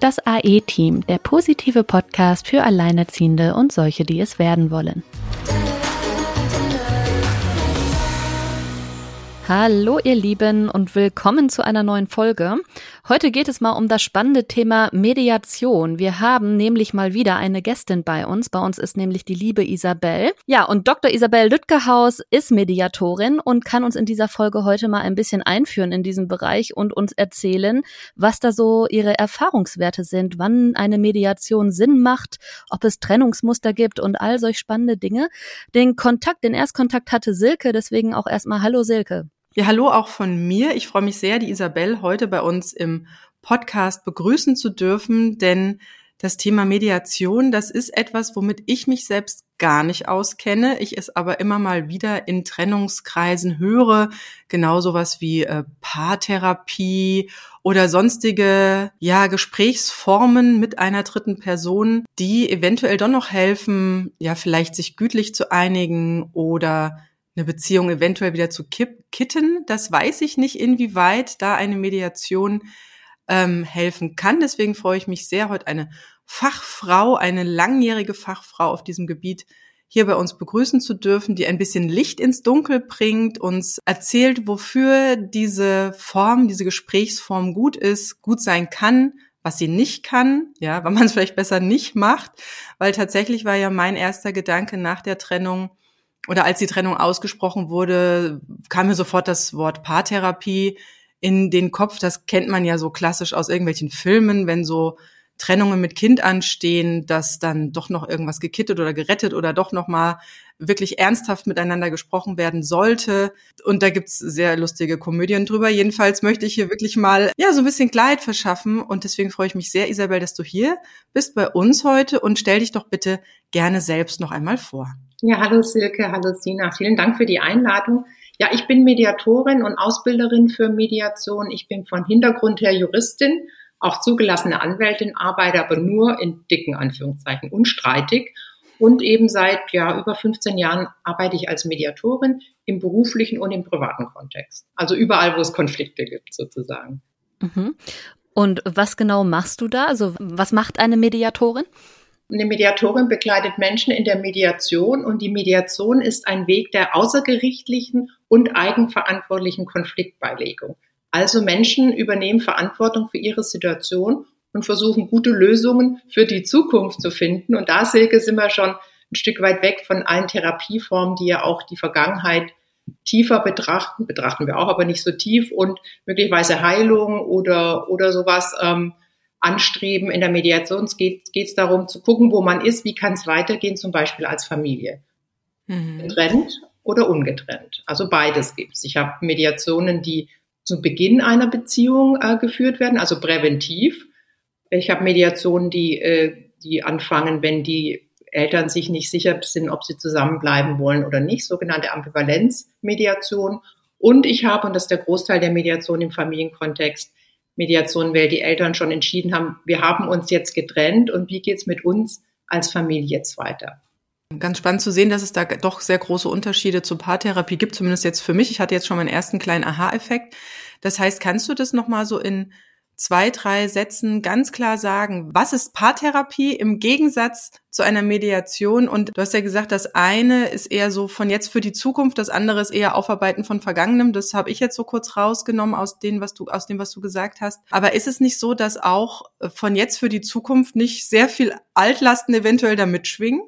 Das AE-Team, der positive Podcast für Alleinerziehende und solche, die es werden wollen. Hallo ihr Lieben und willkommen zu einer neuen Folge. Heute geht es mal um das spannende Thema Mediation. Wir haben nämlich mal wieder eine Gästin bei uns. Bei uns ist nämlich die liebe Isabel. Ja, und Dr. Isabel Lütgehaus ist Mediatorin und kann uns in dieser Folge heute mal ein bisschen einführen in diesen Bereich und uns erzählen, was da so ihre Erfahrungswerte sind, wann eine Mediation Sinn macht, ob es Trennungsmuster gibt und all solch spannende Dinge. Den Kontakt, den Erstkontakt hatte Silke, deswegen auch erstmal Hallo Silke. Ja, hallo auch von mir. Ich freue mich sehr, die Isabel heute bei uns im Podcast begrüßen zu dürfen, denn das Thema Mediation, das ist etwas, womit ich mich selbst gar nicht auskenne. Ich es aber immer mal wieder in Trennungskreisen höre, genau sowas wie äh, Paartherapie oder sonstige ja Gesprächsformen mit einer dritten Person, die eventuell doch noch helfen, ja vielleicht sich gütlich zu einigen oder eine Beziehung eventuell wieder zu kitten. Das weiß ich nicht, inwieweit da eine Mediation ähm, helfen kann. Deswegen freue ich mich sehr, heute eine Fachfrau, eine langjährige Fachfrau auf diesem Gebiet hier bei uns begrüßen zu dürfen, die ein bisschen Licht ins Dunkel bringt, uns erzählt, wofür diese Form, diese Gesprächsform gut ist, gut sein kann, was sie nicht kann, ja, weil man es vielleicht besser nicht macht, weil tatsächlich war ja mein erster Gedanke nach der Trennung, oder als die Trennung ausgesprochen wurde, kam mir sofort das Wort Paartherapie in den Kopf. Das kennt man ja so klassisch aus irgendwelchen Filmen, wenn so Trennungen mit Kind anstehen, dass dann doch noch irgendwas gekittet oder gerettet oder doch noch mal wirklich ernsthaft miteinander gesprochen werden sollte. Und da gibt's sehr lustige Komödien drüber. Jedenfalls möchte ich hier wirklich mal ja so ein bisschen Kleid verschaffen. Und deswegen freue ich mich sehr, Isabel, dass du hier bist bei uns heute und stell dich doch bitte gerne selbst noch einmal vor. Ja, hallo Silke, hallo Sina. Vielen Dank für die Einladung. Ja, ich bin Mediatorin und Ausbilderin für Mediation. Ich bin von Hintergrund her Juristin, auch zugelassene Anwältin, arbeite aber nur in dicken Anführungszeichen unstreitig. Und eben seit ja, über 15 Jahren arbeite ich als Mediatorin im beruflichen und im privaten Kontext. Also überall, wo es Konflikte gibt, sozusagen. Mhm. Und was genau machst du da? Also was macht eine Mediatorin? Eine Mediatorin begleitet Menschen in der Mediation und die Mediation ist ein Weg der außergerichtlichen und eigenverantwortlichen Konfliktbeilegung. Also Menschen übernehmen Verantwortung für ihre Situation und versuchen gute Lösungen für die Zukunft zu finden. Und da, Silke, sind wir schon ein Stück weit weg von allen Therapieformen, die ja auch die Vergangenheit tiefer betrachten, betrachten wir auch, aber nicht so tief und möglicherweise Heilung oder, oder sowas ähm, anstreben. In der Mediation geht es darum zu gucken, wo man ist, wie kann es weitergehen, zum Beispiel als Familie. Mhm. Getrennt oder ungetrennt. Also beides gibt's. Ich habe Mediationen, die zu Beginn einer Beziehung äh, geführt werden, also präventiv. Ich habe Mediationen, die, äh, die anfangen, wenn die Eltern sich nicht sicher sind, ob sie zusammenbleiben wollen oder nicht, sogenannte Ambivalenzmediation. Und ich habe, und das ist der Großteil der Mediation im Familienkontext, Mediation, weil die Eltern schon entschieden haben, wir haben uns jetzt getrennt und wie geht's mit uns als Familie jetzt weiter? Ganz spannend zu sehen, dass es da doch sehr große Unterschiede zur Paartherapie gibt, zumindest jetzt für mich. Ich hatte jetzt schon meinen ersten kleinen Aha-Effekt. Das heißt, kannst du das nochmal so in zwei, drei Sätzen ganz klar sagen, was ist Paartherapie im Gegensatz zu einer Mediation? Und du hast ja gesagt, das eine ist eher so von jetzt für die Zukunft, das andere ist eher Aufarbeiten von Vergangenem. Das habe ich jetzt so kurz rausgenommen aus dem, was du, aus dem, was du gesagt hast. Aber ist es nicht so, dass auch von jetzt für die Zukunft nicht sehr viel Altlasten eventuell da mitschwingen?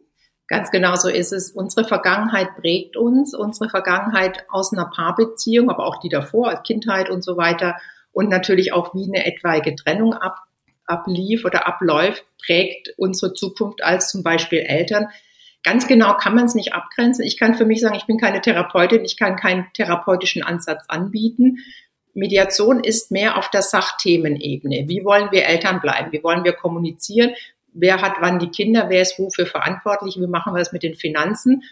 Ganz genau so ist es. Unsere Vergangenheit prägt uns, unsere Vergangenheit aus einer Paarbeziehung, aber auch die davor, als Kindheit und so weiter und natürlich auch, wie eine etwaige Trennung ab, ablief oder abläuft, prägt unsere Zukunft als zum Beispiel Eltern. Ganz genau kann man es nicht abgrenzen. Ich kann für mich sagen, ich bin keine Therapeutin, ich kann keinen therapeutischen Ansatz anbieten. Mediation ist mehr auf der Sachthemenebene. Wie wollen wir Eltern bleiben? Wie wollen wir kommunizieren? Wer hat wann die Kinder? Wer ist wofür verantwortlich? Wie machen wir es mit den Finanzen?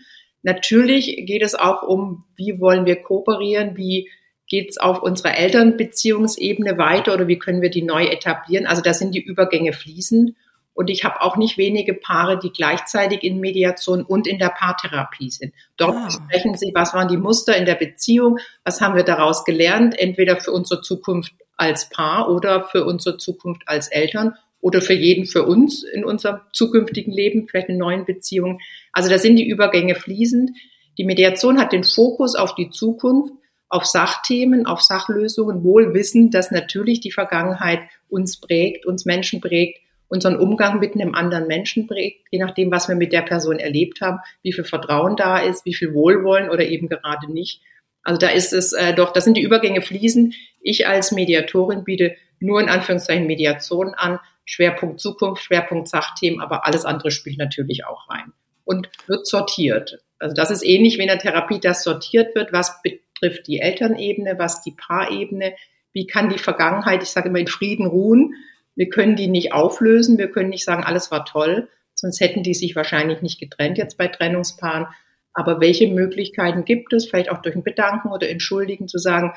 Natürlich geht es auch um, wie wollen wir kooperieren? Wie geht es auf unserer Elternbeziehungsebene weiter oder wie können wir die neu etablieren? Also da sind die Übergänge fließend. Und ich habe auch nicht wenige Paare, die gleichzeitig in Mediation und in der Paartherapie sind. Dort ah. sprechen sie, was waren die Muster in der Beziehung, was haben wir daraus gelernt, entweder für unsere Zukunft als Paar oder für unsere Zukunft als Eltern oder für jeden für uns in unserem zukünftigen Leben, vielleicht in neuen Beziehungen. Also da sind die Übergänge fließend. Die Mediation hat den Fokus auf die Zukunft, auf Sachthemen, auf Sachlösungen, wohl wissend, dass natürlich die Vergangenheit uns prägt, uns Menschen prägt, unseren Umgang mit einem anderen Menschen prägt, je nachdem, was wir mit der Person erlebt haben, wie viel Vertrauen da ist, wie viel Wohlwollen oder eben gerade nicht. Also da ist es äh, doch, da sind die Übergänge fließend. Ich als Mediatorin biete nur in Anführungszeichen Mediation an, Schwerpunkt Zukunft, Schwerpunkt Sachthemen, aber alles andere spielt natürlich auch rein und wird sortiert. Also das ist ähnlich wie in der Therapie, das sortiert wird, was betrifft die Elternebene, was die Paarebene, wie kann die Vergangenheit, ich sage immer, in Frieden ruhen. Wir können die nicht auflösen, wir können nicht sagen, alles war toll, sonst hätten die sich wahrscheinlich nicht getrennt jetzt bei Trennungspaaren. Aber welche Möglichkeiten gibt es, vielleicht auch durch ein Bedanken oder Entschuldigen zu sagen,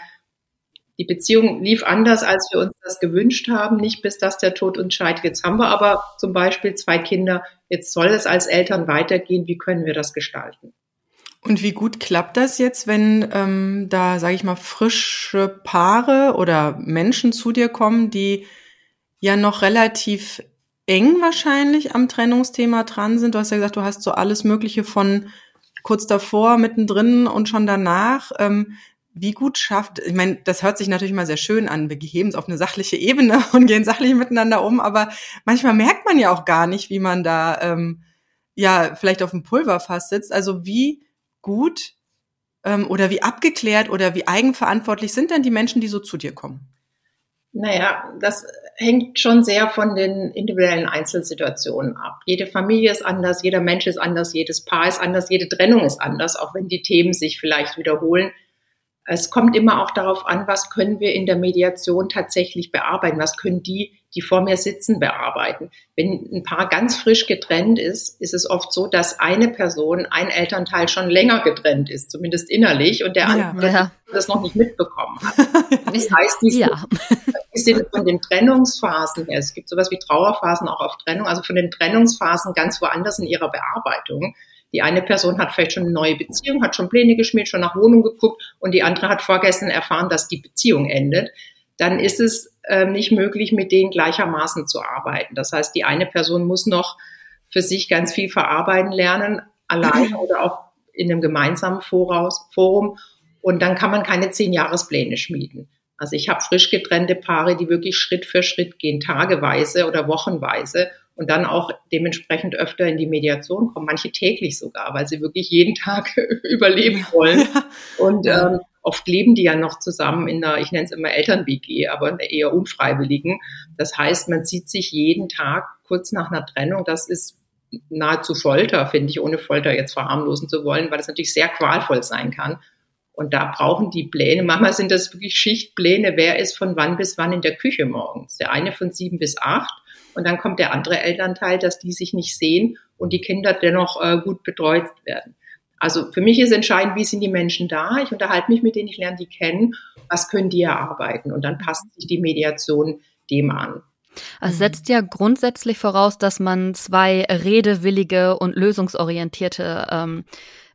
die Beziehung lief anders, als wir uns das gewünscht haben, nicht bis dass der Tod uns scheidet. Jetzt haben wir aber zum Beispiel zwei Kinder, jetzt soll es als Eltern weitergehen, wie können wir das gestalten? Und wie gut klappt das jetzt, wenn ähm, da, sage ich mal, frische Paare oder Menschen zu dir kommen, die ja noch relativ eng wahrscheinlich am Trennungsthema dran sind? Du hast ja gesagt, du hast so alles Mögliche von kurz davor, mittendrin und schon danach. Ähm, wie gut schafft, ich meine, das hört sich natürlich mal sehr schön an, wir heben es auf eine sachliche Ebene und gehen sachlich miteinander um, aber manchmal merkt man ja auch gar nicht, wie man da ähm, ja vielleicht auf dem Pulverfass sitzt. Also wie gut ähm, oder wie abgeklärt oder wie eigenverantwortlich sind denn die Menschen, die so zu dir kommen? Naja, das hängt schon sehr von den individuellen Einzelsituationen ab. Jede Familie ist anders, jeder Mensch ist anders, jedes Paar ist anders, jede Trennung ist anders, auch wenn die Themen sich vielleicht wiederholen. Es kommt immer auch darauf an, was können wir in der Mediation tatsächlich bearbeiten, was können die, die vor mir sitzen, bearbeiten. Wenn ein Paar ganz frisch getrennt ist, ist es oft so, dass eine Person, ein Elternteil schon länger getrennt ist, zumindest innerlich, und der andere ja. das noch nicht mitbekommen hat. Das heißt, die ja. die sind von den Trennungsphasen her, es gibt sowas wie Trauerphasen auch auf Trennung, also von den Trennungsphasen ganz woanders in ihrer Bearbeitung. Die eine Person hat vielleicht schon eine neue Beziehung, hat schon Pläne geschmiert, schon nach Wohnung geguckt und die andere hat vorgestern erfahren, dass die Beziehung endet. Dann ist es äh, nicht möglich, mit denen gleichermaßen zu arbeiten. Das heißt, die eine Person muss noch für sich ganz viel verarbeiten lernen, allein oder auch in einem gemeinsamen Voraus, Forum. Und dann kann man keine zehn Jahrespläne schmieden. Also ich habe frisch getrennte Paare, die wirklich Schritt für Schritt gehen, tageweise oder wochenweise und dann auch dementsprechend öfter in die Mediation kommen, manche täglich sogar, weil sie wirklich jeden Tag überleben wollen. Und ähm, oft leben die ja noch zusammen in einer, ich nenne es immer Eltern-WG, aber in einer eher unfreiwilligen. Das heißt, man sieht sich jeden Tag kurz nach einer Trennung. Das ist nahezu Folter, finde ich, ohne Folter jetzt verharmlosen zu wollen, weil das natürlich sehr qualvoll sein kann. Und da brauchen die Pläne, manchmal sind das wirklich Schichtpläne, wer ist von wann bis wann in der Küche morgens. Der eine von sieben bis acht und dann kommt der andere Elternteil, dass die sich nicht sehen und die Kinder dennoch äh, gut betreut werden. Also für mich ist entscheidend, wie sind die Menschen da? Ich unterhalte mich mit denen, ich lerne die kennen. Was können die erarbeiten? Und dann passt sich die Mediation dem an. Es setzt ja grundsätzlich voraus, dass man zwei redewillige und lösungsorientierte ähm,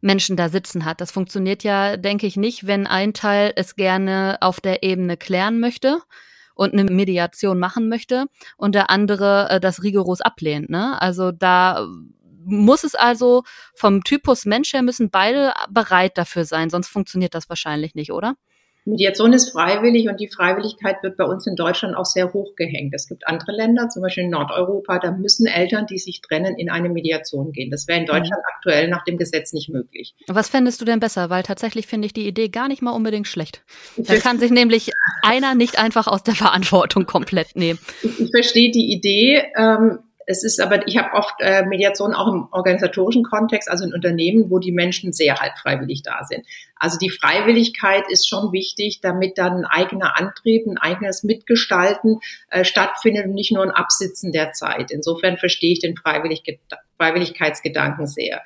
Menschen da sitzen hat. Das funktioniert ja, denke ich, nicht, wenn ein Teil es gerne auf der Ebene klären möchte und eine Mediation machen möchte und der andere äh, das rigoros ablehnt. Ne? Also da muss es also vom Typus Mensch her müssen beide bereit dafür sein, sonst funktioniert das wahrscheinlich nicht, oder? Mediation ist freiwillig und die Freiwilligkeit wird bei uns in Deutschland auch sehr hoch gehängt. Es gibt andere Länder, zum Beispiel in Nordeuropa, da müssen Eltern, die sich trennen, in eine Mediation gehen. Das wäre in Deutschland mhm. aktuell nach dem Gesetz nicht möglich. Was fändest du denn besser? Weil tatsächlich finde ich die Idee gar nicht mal unbedingt schlecht. Da kann sich nämlich einer nicht einfach aus der Verantwortung komplett nehmen. Ich, ich verstehe die Idee. Ähm, es ist aber, ich habe oft äh, Mediation auch im organisatorischen Kontext, also in Unternehmen, wo die Menschen sehr halb freiwillig da sind. Also die Freiwilligkeit ist schon wichtig, damit dann ein eigener Antrieb, ein eigenes Mitgestalten äh, stattfindet und nicht nur ein Absitzen der Zeit. Insofern verstehe ich den Freiwillig Freiwilligkeitsgedanken sehr.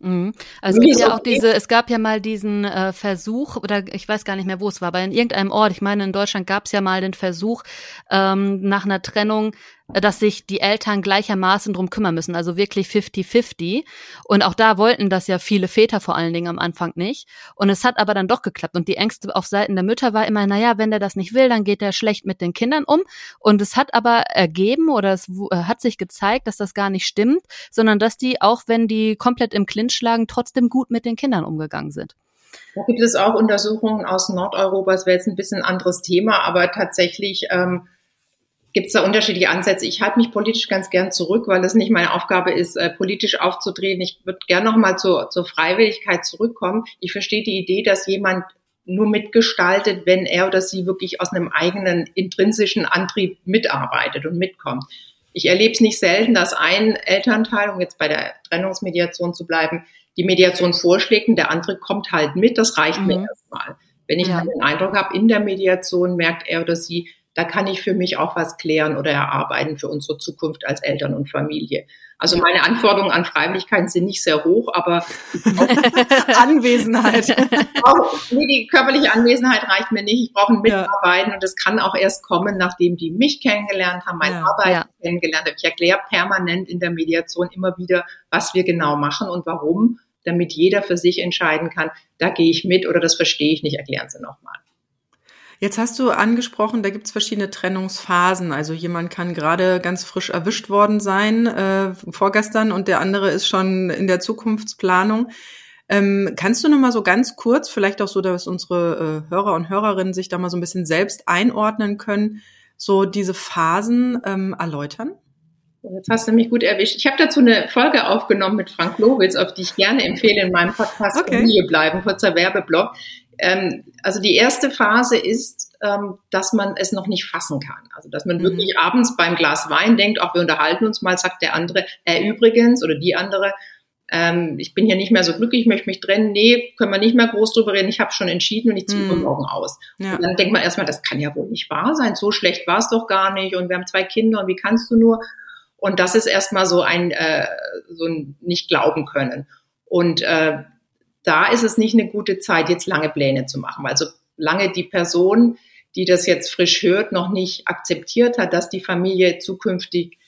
Mhm. Also es gibt ja auch diese, es gab ja mal diesen äh, Versuch, oder ich weiß gar nicht mehr, wo es war, aber in irgendeinem Ort, ich meine, in Deutschland gab es ja mal den Versuch, ähm, nach einer Trennung dass sich die Eltern gleichermaßen drum kümmern müssen, also wirklich 50-50. Und auch da wollten das ja viele Väter vor allen Dingen am Anfang nicht. Und es hat aber dann doch geklappt. Und die Ängste auf Seiten der Mütter war immer, naja, wenn der das nicht will, dann geht er schlecht mit den Kindern um. Und es hat aber ergeben oder es äh, hat sich gezeigt, dass das gar nicht stimmt, sondern dass die, auch wenn die komplett im Clinch lagen, trotzdem gut mit den Kindern umgegangen sind. Da gibt es auch Untersuchungen aus Nordeuropa, das wäre jetzt ein bisschen anderes Thema, aber tatsächlich ähm, gibt es da unterschiedliche Ansätze. Ich halte mich politisch ganz gern zurück, weil es nicht meine Aufgabe ist, äh, politisch aufzudrehen. Ich würde gerne nochmal zur, zur Freiwilligkeit zurückkommen. Ich verstehe die Idee, dass jemand nur mitgestaltet, wenn er oder sie wirklich aus einem eigenen intrinsischen Antrieb mitarbeitet und mitkommt. Ich erlebe es nicht selten, dass ein Elternteil, um jetzt bei der Trennungsmediation zu bleiben, die Mediation vorschlägt und der andere kommt halt mit. Das reicht mhm. mir erstmal. Wenn ich ja. den Eindruck habe, in der Mediation merkt er oder sie, da kann ich für mich auch was klären oder erarbeiten für unsere Zukunft als Eltern und Familie. Also meine Anforderungen an Freiwilligkeit sind nicht sehr hoch, aber Anwesenheit. Auch, nee, die körperliche Anwesenheit reicht mir nicht. Ich brauche ein Mitarbeiten ja. und das kann auch erst kommen, nachdem die mich kennengelernt haben, meine ja, Arbeit ja. kennengelernt haben. Ich erkläre permanent in der Mediation immer wieder, was wir genau machen und warum, damit jeder für sich entscheiden kann, da gehe ich mit oder das verstehe ich nicht, erklären Sie nochmal. Jetzt hast du angesprochen, da gibt es verschiedene Trennungsphasen. Also jemand kann gerade ganz frisch erwischt worden sein, äh, vorgestern, und der andere ist schon in der Zukunftsplanung. Ähm, kannst du noch mal so ganz kurz, vielleicht auch so, dass unsere äh, Hörer und Hörerinnen sich da mal so ein bisschen selbst einordnen können, so diese Phasen ähm, erläutern? Jetzt hast du mich gut erwischt. Ich habe dazu eine Folge aufgenommen mit Frank Lowitz, auf die ich gerne empfehle in meinem Podcast okay. Familie bleiben, kurzer Werbeblock. Ähm, also die erste Phase ist, ähm, dass man es noch nicht fassen kann. Also dass man mhm. wirklich abends beim Glas Wein denkt, auch wir unterhalten uns mal, sagt der andere, er äh, übrigens oder die andere, ähm, ich bin hier nicht mehr so glücklich, ich möchte mich trennen. Nee, können wir nicht mehr groß drüber reden. Ich habe schon entschieden und ich ziehe mhm. morgen aus. Ja. Und dann denkt man erstmal, das kann ja wohl nicht wahr sein. So schlecht war es doch gar nicht. Und wir haben zwei Kinder und wie kannst du nur? Und das ist erstmal so ein, äh, so ein nicht glauben können. Und äh, da ist es nicht eine gute Zeit, jetzt lange Pläne zu machen. Also lange die Person, die das jetzt frisch hört, noch nicht akzeptiert hat, dass die Familie zukünftig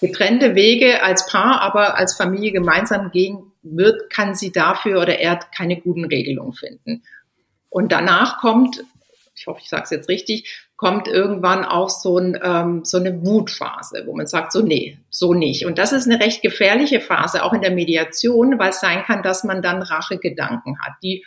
getrennte Wege als Paar, aber als Familie gemeinsam gehen wird, kann sie dafür oder er keine guten Regelungen finden. Und danach kommt, ich hoffe, ich sage es jetzt richtig, kommt irgendwann auch so, ein, ähm, so eine Wutphase, wo man sagt, so nee, so nicht. Und das ist eine recht gefährliche Phase, auch in der Mediation, weil es sein kann, dass man dann Rachegedanken hat. Die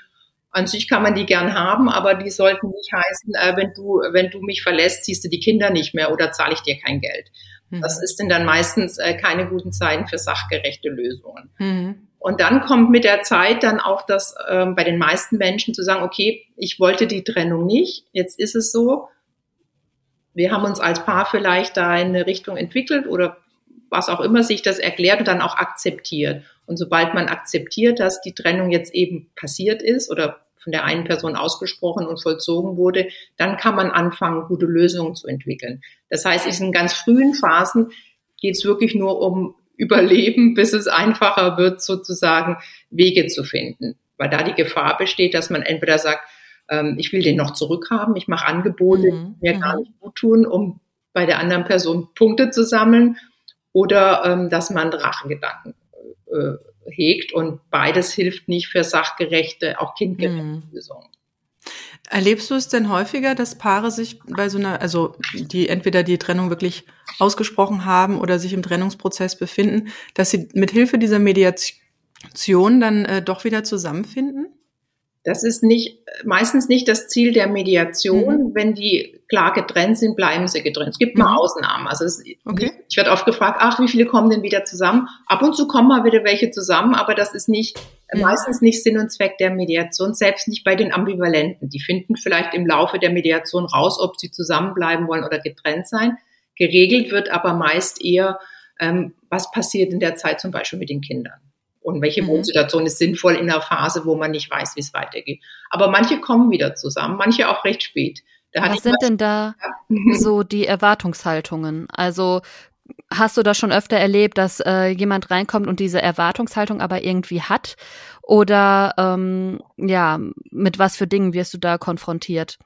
an sich kann man die gern haben, aber die sollten nicht heißen, äh, wenn du, wenn du mich verlässt, ziehst du die Kinder nicht mehr oder zahle ich dir kein Geld. Mhm. Das ist denn dann meistens äh, keine guten Zeiten für sachgerechte Lösungen. Mhm. Und dann kommt mit der Zeit dann auch das ähm, bei den meisten Menschen zu sagen, okay, ich wollte die Trennung nicht, jetzt ist es so, wir haben uns als Paar vielleicht da in eine Richtung entwickelt oder was auch immer sich das erklärt und dann auch akzeptiert. Und sobald man akzeptiert, dass die Trennung jetzt eben passiert ist oder von der einen Person ausgesprochen und vollzogen wurde, dann kann man anfangen, gute Lösungen zu entwickeln. Das heißt, in ganz frühen Phasen geht es wirklich nur um Überleben, bis es einfacher wird, sozusagen Wege zu finden. Weil da die Gefahr besteht, dass man entweder sagt, ähm, ich will den noch zurückhaben, ich mache Angebote, mhm. die mir gar mhm. nicht gut tun, um bei der anderen Person Punkte zu sammeln oder ähm, dass man Rachegedanken äh, hegt und beides hilft nicht für sachgerechte, auch kindgerechte mhm. Lösungen. Erlebst du es denn häufiger, dass Paare sich bei so einer, also die entweder die Trennung wirklich ausgesprochen haben oder sich im Trennungsprozess befinden, dass sie mit Hilfe dieser Mediation dann äh, doch wieder zusammenfinden? Das ist nicht, meistens nicht das Ziel der Mediation. Mhm. Wenn die klar getrennt sind, bleiben sie getrennt. Es gibt mhm. mal Ausnahmen. Also es, okay. ich werde oft gefragt, ach, wie viele kommen denn wieder zusammen? Ab und zu kommen mal wieder welche zusammen, aber das ist nicht, mhm. meistens nicht Sinn und Zweck der Mediation, selbst nicht bei den Ambivalenten. Die finden vielleicht im Laufe der Mediation raus, ob sie zusammenbleiben wollen oder getrennt sein. Geregelt wird aber meist eher, ähm, was passiert in der Zeit zum Beispiel mit den Kindern und welche mhm. Wohnsituation ist sinnvoll in einer Phase, wo man nicht weiß, wie es weitergeht. Aber manche kommen wieder zusammen, manche auch recht spät. Was sind denn da so die Erwartungshaltungen? Also hast du das schon öfter erlebt, dass äh, jemand reinkommt und diese Erwartungshaltung aber irgendwie hat? Oder ähm, ja, mit was für Dingen wirst du da konfrontiert?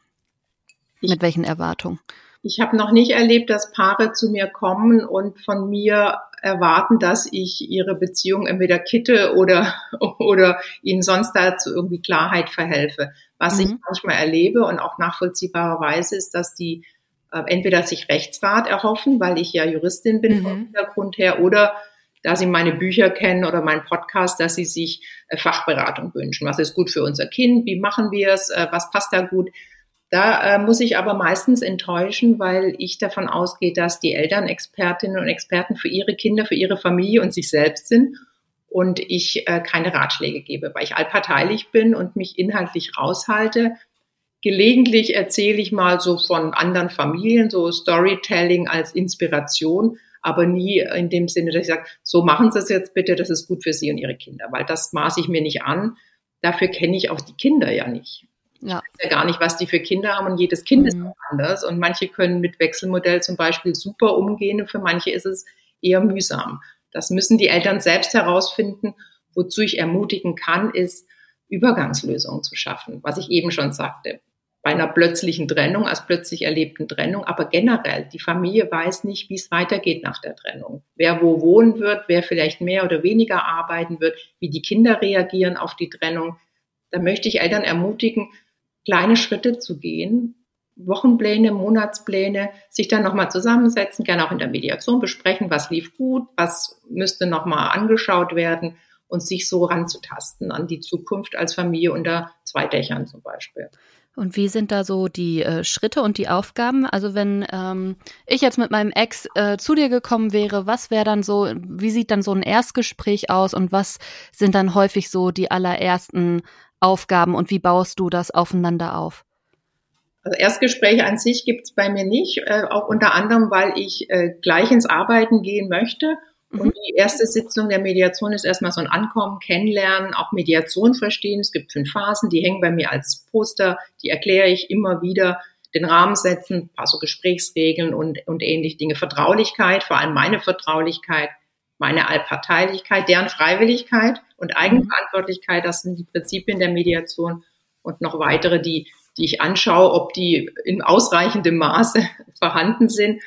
mit welchen Erwartungen? Ich habe noch nicht erlebt, dass Paare zu mir kommen und von mir erwarten, dass ich ihre Beziehung entweder kitte oder, oder ihnen sonst dazu irgendwie Klarheit verhelfe. Was mhm. ich manchmal erlebe und auch nachvollziehbarerweise ist, dass die äh, entweder sich Rechtsrat erhoffen, weil ich ja Juristin bin mhm. vom Hintergrund her, oder da sie meine Bücher kennen oder meinen Podcast, dass sie sich äh, Fachberatung wünschen. Was ist gut für unser Kind? Wie machen wir es? Äh, was passt da gut? Da äh, muss ich aber meistens enttäuschen, weil ich davon ausgehe, dass die Eltern Expertinnen und Experten für ihre Kinder, für ihre Familie und sich selbst sind und ich äh, keine Ratschläge gebe, weil ich allparteilich bin und mich inhaltlich raushalte. Gelegentlich erzähle ich mal so von anderen Familien, so Storytelling als Inspiration, aber nie in dem Sinne, dass ich sage, so machen Sie es jetzt bitte, das ist gut für Sie und Ihre Kinder, weil das maße ich mir nicht an. Dafür kenne ich auch die Kinder ja nicht. Ja. Ich weiß ja gar nicht, was die für Kinder haben und jedes Kind mhm. ist auch anders. Und manche können mit Wechselmodell zum Beispiel super umgehen und für manche ist es eher mühsam. Das müssen die Eltern selbst herausfinden. Wozu ich ermutigen kann, ist, Übergangslösungen zu schaffen, was ich eben schon sagte. Bei einer plötzlichen Trennung, als plötzlich erlebten Trennung, aber generell, die Familie weiß nicht, wie es weitergeht nach der Trennung. Wer wo wohnen wird, wer vielleicht mehr oder weniger arbeiten wird, wie die Kinder reagieren auf die Trennung. Da möchte ich Eltern ermutigen, kleine Schritte zu gehen, Wochenpläne, Monatspläne, sich dann nochmal zusammensetzen, gerne auch in der Mediation besprechen, was lief gut, was müsste nochmal angeschaut werden und sich so ranzutasten an die Zukunft als Familie unter zwei Dächern zum Beispiel. Und wie sind da so die äh, Schritte und die Aufgaben? Also wenn ähm, ich jetzt mit meinem Ex äh, zu dir gekommen wäre, was wäre dann so, wie sieht dann so ein Erstgespräch aus und was sind dann häufig so die allerersten Aufgaben und wie baust du das aufeinander auf? Also Erstgespräche an sich gibt es bei mir nicht, äh, auch unter anderem, weil ich äh, gleich ins Arbeiten gehen möchte. Mhm. Und die erste Sitzung der Mediation ist erstmal so ein Ankommen, Kennenlernen, auch Mediation verstehen. Es gibt fünf Phasen, die hängen bei mir als Poster, die erkläre ich immer wieder, den Rahmen setzen, ein paar so Gesprächsregeln und, und ähnliche Dinge. Vertraulichkeit, vor allem meine Vertraulichkeit, meine Allparteilichkeit, deren Freiwilligkeit und mhm. Eigenverantwortlichkeit, das sind die Prinzipien der Mediation und noch weitere, die, die ich anschaue, ob die in ausreichendem Maße vorhanden sind.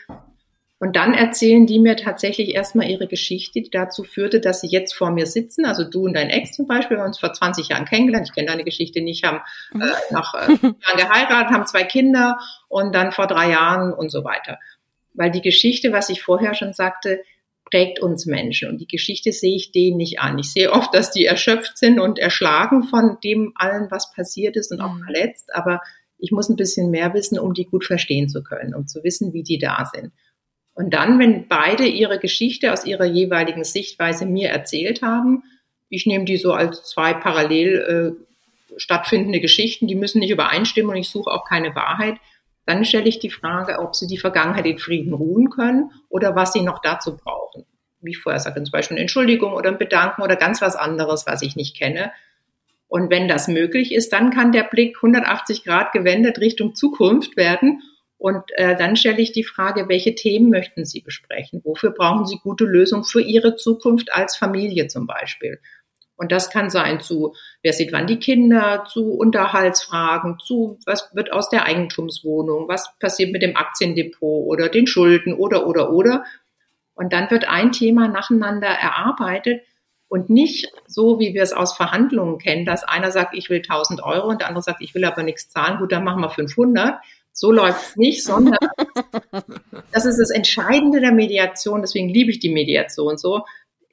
Und dann erzählen die mir tatsächlich erstmal ihre Geschichte, die dazu führte, dass sie jetzt vor mir sitzen. Also du und dein Ex zum Beispiel, wir haben uns vor 20 Jahren kennengelernt. Ich kenne deine Geschichte nicht, haben mhm. äh, nach äh, Jahren geheiratet, haben zwei Kinder und dann vor drei Jahren und so weiter. Weil die Geschichte, was ich vorher schon sagte, prägt uns Menschen. Und die Geschichte sehe ich denen nicht an. Ich sehe oft, dass die erschöpft sind und erschlagen von dem allen, was passiert ist und auch mhm. verletzt. Aber ich muss ein bisschen mehr wissen, um die gut verstehen zu können, um zu wissen, wie die da sind. Und dann, wenn beide ihre Geschichte aus ihrer jeweiligen Sichtweise mir erzählt haben, ich nehme die so als zwei parallel äh, stattfindende Geschichten, die müssen nicht übereinstimmen und ich suche auch keine Wahrheit, dann stelle ich die Frage, ob sie die Vergangenheit in Frieden ruhen können oder was sie noch dazu brauchen. Wie ich vorher sagte, zum Beispiel eine Entschuldigung oder ein Bedanken oder ganz was anderes, was ich nicht kenne. Und wenn das möglich ist, dann kann der Blick 180 Grad gewendet Richtung Zukunft werden. Und äh, dann stelle ich die Frage, welche Themen möchten Sie besprechen? Wofür brauchen Sie gute Lösungen für Ihre Zukunft als Familie zum Beispiel? Und das kann sein zu, wer sieht wann die Kinder, zu Unterhaltsfragen, zu, was wird aus der Eigentumswohnung, was passiert mit dem Aktiendepot oder den Schulden oder, oder, oder. Und dann wird ein Thema nacheinander erarbeitet und nicht so, wie wir es aus Verhandlungen kennen, dass einer sagt, ich will 1000 Euro und der andere sagt, ich will aber nichts zahlen, gut, dann machen wir 500. So läuft es nicht, sondern das ist das Entscheidende der Mediation. Deswegen liebe ich die Mediation so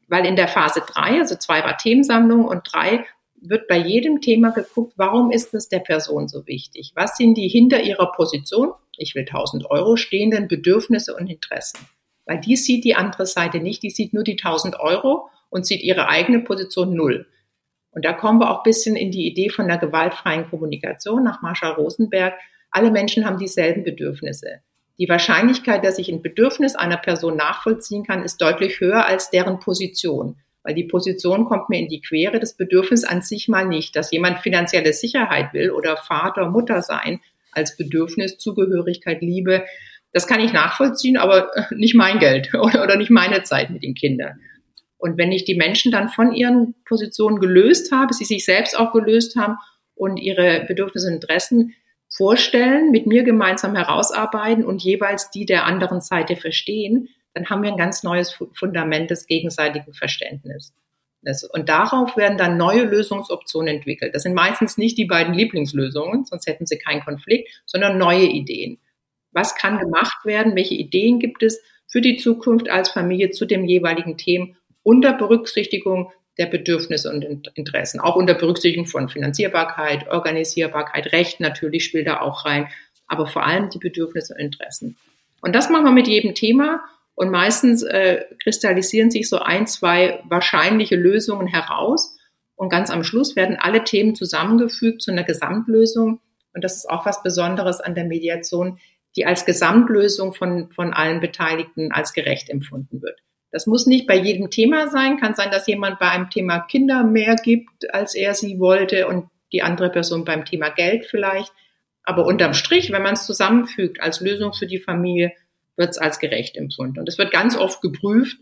weil in der Phase drei, also zwei war Themensammlung und drei wird bei jedem Thema geguckt, warum ist es der Person so wichtig? Was sind die hinter ihrer Position, ich will 1000 Euro, stehenden Bedürfnisse und Interessen? Weil die sieht die andere Seite nicht, die sieht nur die 1000 Euro und sieht ihre eigene Position null. Und da kommen wir auch bisschen in die Idee von der gewaltfreien Kommunikation nach Marshall Rosenberg. Alle Menschen haben dieselben Bedürfnisse. Die Wahrscheinlichkeit, dass ich ein Bedürfnis einer Person nachvollziehen kann, ist deutlich höher als deren Position. Weil die Position kommt mir in die Quere, das Bedürfnis an sich mal nicht. Dass jemand finanzielle Sicherheit will oder Vater, Mutter sein als Bedürfnis, Zugehörigkeit, Liebe, das kann ich nachvollziehen, aber nicht mein Geld oder, oder nicht meine Zeit mit den Kindern. Und wenn ich die Menschen dann von ihren Positionen gelöst habe, sie sich selbst auch gelöst haben und ihre Bedürfnisse und Interessen vorstellen, mit mir gemeinsam herausarbeiten und jeweils die der anderen Seite verstehen, dann haben wir ein ganz neues Fundament des gegenseitigen Verständnisses. Und darauf werden dann neue Lösungsoptionen entwickelt. Das sind meistens nicht die beiden Lieblingslösungen, sonst hätten sie keinen Konflikt, sondern neue Ideen. Was kann gemacht werden? Welche Ideen gibt es für die Zukunft als Familie zu dem jeweiligen Thema unter Berücksichtigung der Bedürfnisse und Interessen, auch unter Berücksichtigung von Finanzierbarkeit, Organisierbarkeit, Recht natürlich spielt da auch rein, aber vor allem die Bedürfnisse und Interessen. Und das machen wir mit jedem Thema und meistens äh, kristallisieren sich so ein, zwei wahrscheinliche Lösungen heraus und ganz am Schluss werden alle Themen zusammengefügt zu einer Gesamtlösung und das ist auch was Besonderes an der Mediation, die als Gesamtlösung von, von allen Beteiligten als gerecht empfunden wird. Das muss nicht bei jedem Thema sein. Kann sein, dass jemand bei einem Thema Kinder mehr gibt, als er sie wollte und die andere Person beim Thema Geld vielleicht. Aber unterm Strich, wenn man es zusammenfügt als Lösung für die Familie, wird es als gerecht empfunden. Und es wird ganz oft geprüft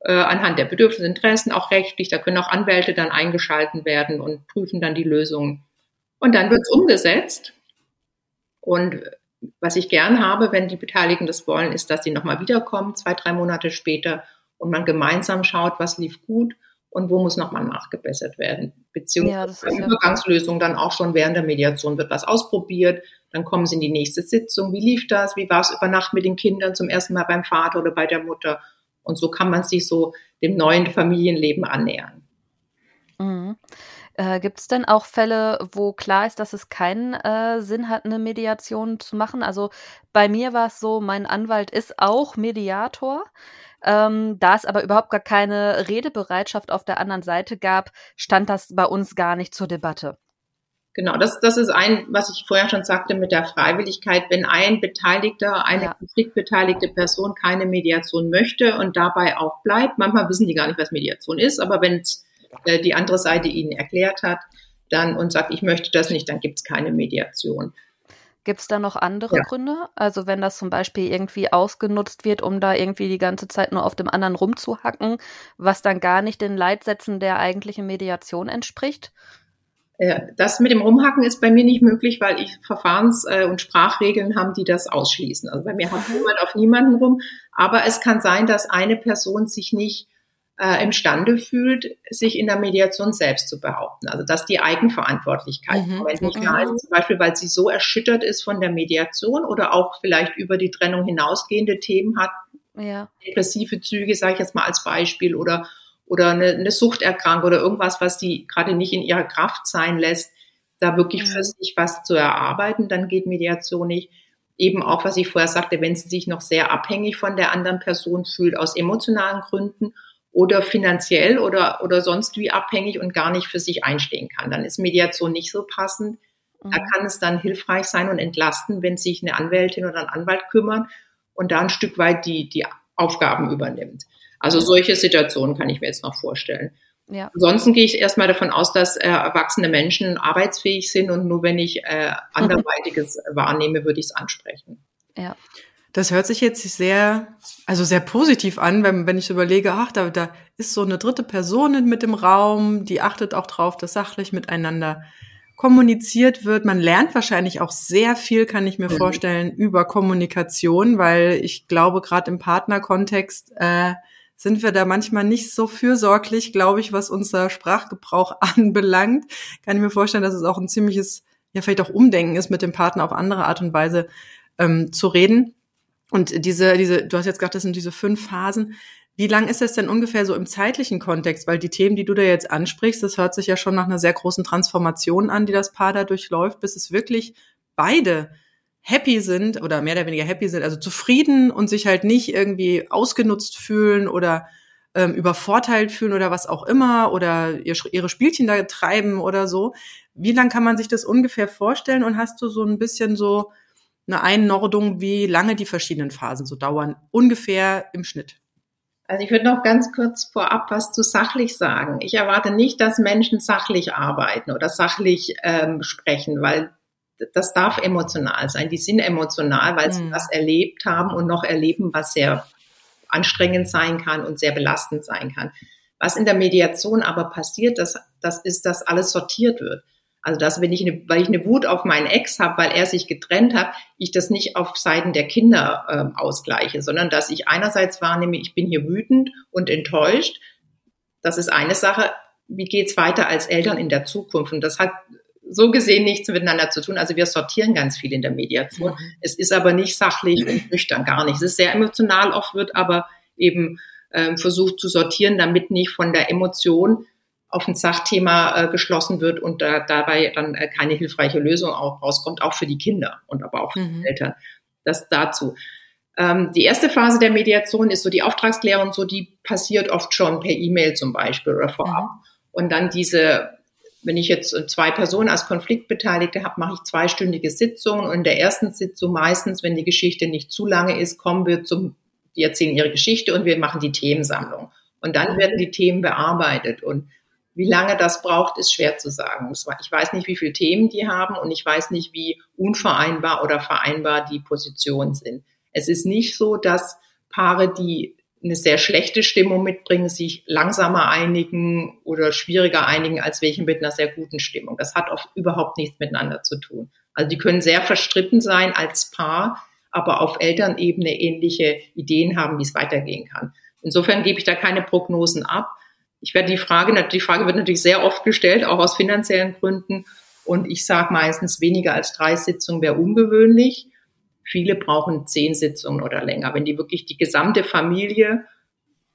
äh, anhand der Bedürfnisse, Interessen, auch rechtlich. Da können auch Anwälte dann eingeschalten werden und prüfen dann die Lösungen. Und dann wird es umgesetzt. Und was ich gern habe, wenn die Beteiligten das wollen, ist, dass sie nochmal wiederkommen, zwei, drei Monate später und man gemeinsam schaut, was lief gut und wo muss nochmal nachgebessert werden. Beziehungsweise ja, Übergangslösung dann auch schon während der Mediation wird was ausprobiert, dann kommen sie in die nächste Sitzung. Wie lief das? Wie war es über Nacht mit den Kindern zum ersten Mal beim Vater oder bei der Mutter? Und so kann man sich so dem neuen Familienleben annähern. Mhm. Äh, Gibt es denn auch Fälle, wo klar ist, dass es keinen äh, Sinn hat, eine Mediation zu machen? Also bei mir war es so, mein Anwalt ist auch Mediator. Ähm, da es aber überhaupt gar keine Redebereitschaft auf der anderen Seite gab, stand das bei uns gar nicht zur Debatte. Genau, das, das ist ein, was ich vorher schon sagte mit der Freiwilligkeit. Wenn ein Beteiligter, eine ja. konfliktbeteiligte Person keine Mediation möchte und dabei auch bleibt, manchmal wissen die gar nicht, was Mediation ist, aber wenn äh, die andere Seite ihnen erklärt hat, dann und sagt, ich möchte das nicht, dann gibt es keine Mediation. Gibt es da noch andere ja. Gründe? Also wenn das zum Beispiel irgendwie ausgenutzt wird, um da irgendwie die ganze Zeit nur auf dem anderen rumzuhacken, was dann gar nicht den Leitsätzen der eigentlichen Mediation entspricht? Das mit dem Rumhacken ist bei mir nicht möglich, weil ich Verfahrens- äh, und Sprachregeln haben, die das ausschließen. Also bei mir hat niemand auf niemanden rum. Aber es kann sein, dass eine Person sich nicht äh, imstande fühlt, sich in der Mediation selbst zu behaupten. Also dass die Eigenverantwortlichkeit mhm. wenn nicht klar ist, zum Beispiel, weil sie so erschüttert ist von der Mediation oder auch vielleicht über die Trennung hinausgehende Themen hat, ja. depressive Züge, sage ich jetzt mal als Beispiel, oder oder eine, eine Suchterkrankung oder irgendwas, was die gerade nicht in ihrer Kraft sein lässt, da wirklich mhm. für sich was zu erarbeiten, dann geht Mediation nicht. Eben auch, was ich vorher sagte, wenn sie sich noch sehr abhängig von der anderen Person fühlt aus emotionalen Gründen oder finanziell oder, oder sonst wie abhängig und gar nicht für sich einstehen kann. Dann ist Mediation nicht so passend. Mhm. Da kann es dann hilfreich sein und entlasten, wenn sich eine Anwältin oder ein Anwalt kümmern und da ein Stück weit die, die Aufgaben übernimmt. Also solche Situationen kann ich mir jetzt noch vorstellen. Ja. Ansonsten gehe ich erstmal davon aus, dass äh, erwachsene Menschen arbeitsfähig sind und nur wenn ich äh, anderweitiges wahrnehme, würde ich es ansprechen. Ja. Das hört sich jetzt sehr, also sehr positiv an, wenn, wenn ich überlege, ach, da, da ist so eine dritte Person mit dem Raum, die achtet auch drauf, dass sachlich miteinander kommuniziert wird. Man lernt wahrscheinlich auch sehr viel, kann ich mir mhm. vorstellen, über Kommunikation, weil ich glaube, gerade im Partnerkontext äh, sind wir da manchmal nicht so fürsorglich, glaube ich, was unser Sprachgebrauch anbelangt. Kann ich mir vorstellen, dass es auch ein ziemliches, ja, vielleicht auch Umdenken ist, mit dem Partner auf andere Art und Weise ähm, zu reden. Und diese, diese, du hast jetzt gesagt, das sind diese fünf Phasen. Wie lang ist das denn ungefähr so im zeitlichen Kontext? Weil die Themen, die du da jetzt ansprichst, das hört sich ja schon nach einer sehr großen Transformation an, die das Paar da durchläuft, bis es wirklich beide happy sind oder mehr oder weniger happy sind, also zufrieden und sich halt nicht irgendwie ausgenutzt fühlen oder ähm, übervorteilt fühlen oder was auch immer oder ihr, ihre Spielchen da treiben oder so. Wie lang kann man sich das ungefähr vorstellen und hast du so ein bisschen so eine Einordnung, wie lange die verschiedenen Phasen so dauern, ungefähr im Schnitt? Also ich würde noch ganz kurz vorab was zu sachlich sagen. Ich erwarte nicht, dass Menschen sachlich arbeiten oder sachlich ähm, sprechen, weil das darf emotional sein. Die sind emotional, weil mhm. sie was erlebt haben und noch erleben, was sehr anstrengend sein kann und sehr belastend sein kann. Was in der Mediation aber passiert, das, das ist, dass alles sortiert wird. Also dass, wenn ich eine, weil ich eine Wut auf meinen Ex habe, weil er sich getrennt hat, ich das nicht auf Seiten der Kinder äh, ausgleiche, sondern dass ich einerseits wahrnehme, ich bin hier wütend und enttäuscht. Das ist eine Sache. Wie geht's weiter als Eltern in der Zukunft? Und das hat so gesehen nichts miteinander zu tun. Also wir sortieren ganz viel in der Mediation. Mhm. Es ist aber nicht sachlich und nüchtern, gar nicht. Es ist sehr emotional oft, wird aber eben ähm, versucht zu sortieren, damit nicht von der Emotion auf ein Sachthema äh, geschlossen wird und da, dabei dann äh, keine hilfreiche Lösung auch rauskommt, auch für die Kinder und aber auch für mhm. die Eltern. Das dazu. Ähm, die erste Phase der Mediation ist so die Auftragsklärung, so die passiert oft schon per E-Mail zum Beispiel oder vorab. Mhm. Und dann diese, wenn ich jetzt zwei Personen als Konfliktbeteiligte habe, mache ich zweistündige Sitzungen und in der ersten Sitzung meistens, wenn die Geschichte nicht zu lange ist, kommen wir zum, die erzählen ihre Geschichte und wir machen die Themensammlung. Und dann mhm. werden die Themen bearbeitet und wie lange das braucht, ist schwer zu sagen. Ich weiß nicht, wie viele Themen die haben und ich weiß nicht, wie unvereinbar oder vereinbar die Positionen sind. Es ist nicht so, dass Paare, die eine sehr schlechte Stimmung mitbringen, sich langsamer einigen oder schwieriger einigen als welche mit einer sehr guten Stimmung. Das hat oft überhaupt nichts miteinander zu tun. Also die können sehr verstritten sein als Paar, aber auf Elternebene ähnliche Ideen haben, wie es weitergehen kann. Insofern gebe ich da keine Prognosen ab ich werde die Frage, die Frage wird natürlich sehr oft gestellt, auch aus finanziellen Gründen. Und ich sage meistens, weniger als drei Sitzungen wäre ungewöhnlich. Viele brauchen zehn Sitzungen oder länger. Wenn die wirklich die gesamte Familie,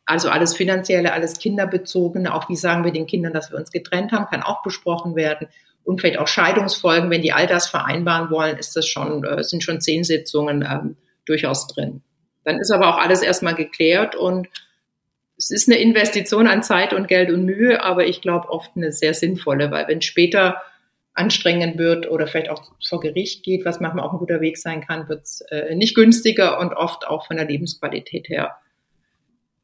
also alles Finanzielle, alles Kinderbezogene, auch wie sagen wir den Kindern, dass wir uns getrennt haben, kann auch besprochen werden. Und vielleicht auch Scheidungsfolgen, wenn die all das vereinbaren wollen, ist das schon, äh, sind schon zehn Sitzungen ähm, durchaus drin. Dann ist aber auch alles erstmal geklärt und es ist eine Investition an Zeit und Geld und Mühe, aber ich glaube oft eine sehr sinnvolle, weil wenn später anstrengend wird oder vielleicht auch vor Gericht geht, was manchmal auch ein guter Weg sein kann, wird es äh, nicht günstiger und oft auch von der Lebensqualität her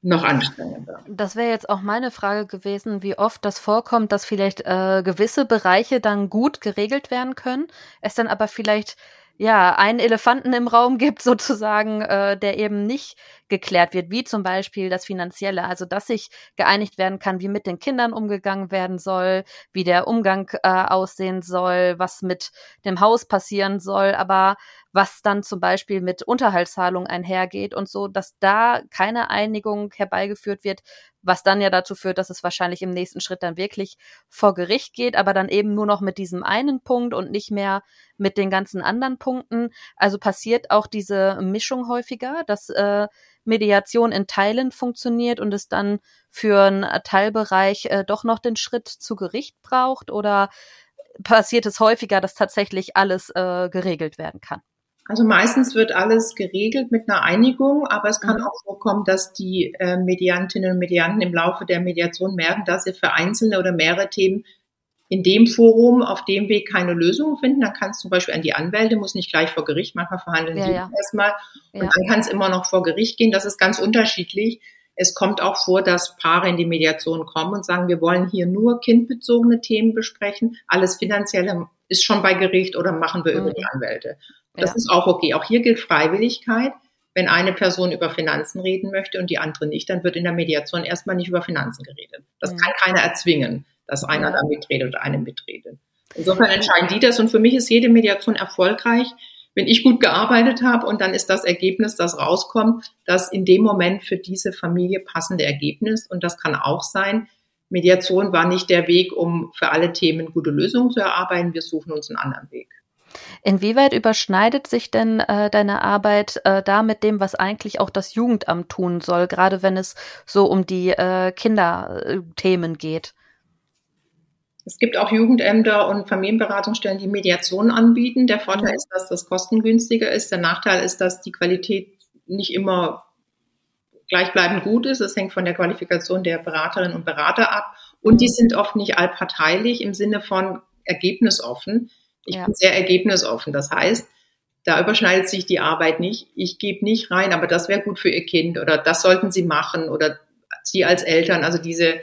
noch anstrengender. Das wäre jetzt auch meine Frage gewesen, wie oft das vorkommt, dass vielleicht äh, gewisse Bereiche dann gut geregelt werden können, es dann aber vielleicht ja, einen Elefanten im Raum gibt, sozusagen, äh, der eben nicht geklärt wird, wie zum Beispiel das Finanzielle, also dass sich geeinigt werden kann, wie mit den Kindern umgegangen werden soll, wie der Umgang äh, aussehen soll, was mit dem Haus passieren soll, aber was dann zum Beispiel mit Unterhaltszahlung einhergeht und so, dass da keine Einigung herbeigeführt wird, was dann ja dazu führt, dass es wahrscheinlich im nächsten Schritt dann wirklich vor Gericht geht, aber dann eben nur noch mit diesem einen Punkt und nicht mehr mit den ganzen anderen Punkten. Also passiert auch diese Mischung häufiger, dass äh, Mediation in Teilen funktioniert und es dann für einen Teilbereich äh, doch noch den Schritt zu Gericht braucht oder passiert es häufiger, dass tatsächlich alles äh, geregelt werden kann? Also meistens wird alles geregelt mit einer Einigung, aber es kann mhm. auch vorkommen, dass die äh, Mediantinnen und Medianten im Laufe der Mediation merken, dass sie für einzelne oder mehrere Themen in dem Forum auf dem Weg keine Lösung finden. Dann kann es zum Beispiel an die Anwälte, muss nicht gleich vor Gericht, manchmal verhandeln ja, sie ja. erstmal und ja. dann kann es immer noch vor Gericht gehen. Das ist ganz unterschiedlich. Es kommt auch vor, dass Paare in die Mediation kommen und sagen, wir wollen hier nur kindbezogene Themen besprechen. Alles Finanzielle ist schon bei Gericht oder machen wir mhm. über die Anwälte. Das ja. ist auch okay. Auch hier gilt Freiwilligkeit. Wenn eine Person über Finanzen reden möchte und die andere nicht, dann wird in der Mediation erstmal nicht über Finanzen geredet. Das mhm. kann keiner erzwingen, dass einer da mitredet oder eine mitredet. Insofern entscheiden die das und für mich ist jede Mediation erfolgreich, wenn ich gut gearbeitet habe und dann ist das Ergebnis, das rauskommt, das in dem Moment für diese Familie passende Ergebnis und das kann auch sein, Mediation war nicht der Weg, um für alle Themen gute Lösungen zu erarbeiten. Wir suchen uns einen anderen Weg. Inwieweit überschneidet sich denn äh, deine Arbeit äh, da mit dem, was eigentlich auch das Jugendamt tun soll, gerade wenn es so um die äh, Kinderthemen geht? Es gibt auch Jugendämter und Familienberatungsstellen, die Mediation anbieten. Der Vorteil ist, dass das kostengünstiger ist. Der Nachteil ist, dass die Qualität nicht immer gleichbleibend gut ist. Es hängt von der Qualifikation der Beraterinnen und Berater ab. Und die sind oft nicht allparteilich im Sinne von ergebnisoffen. Ich ja. bin sehr ergebnisoffen. Das heißt, da überschneidet sich die Arbeit nicht. Ich gebe nicht rein, aber das wäre gut für Ihr Kind oder das sollten Sie machen oder Sie als Eltern. Also diese,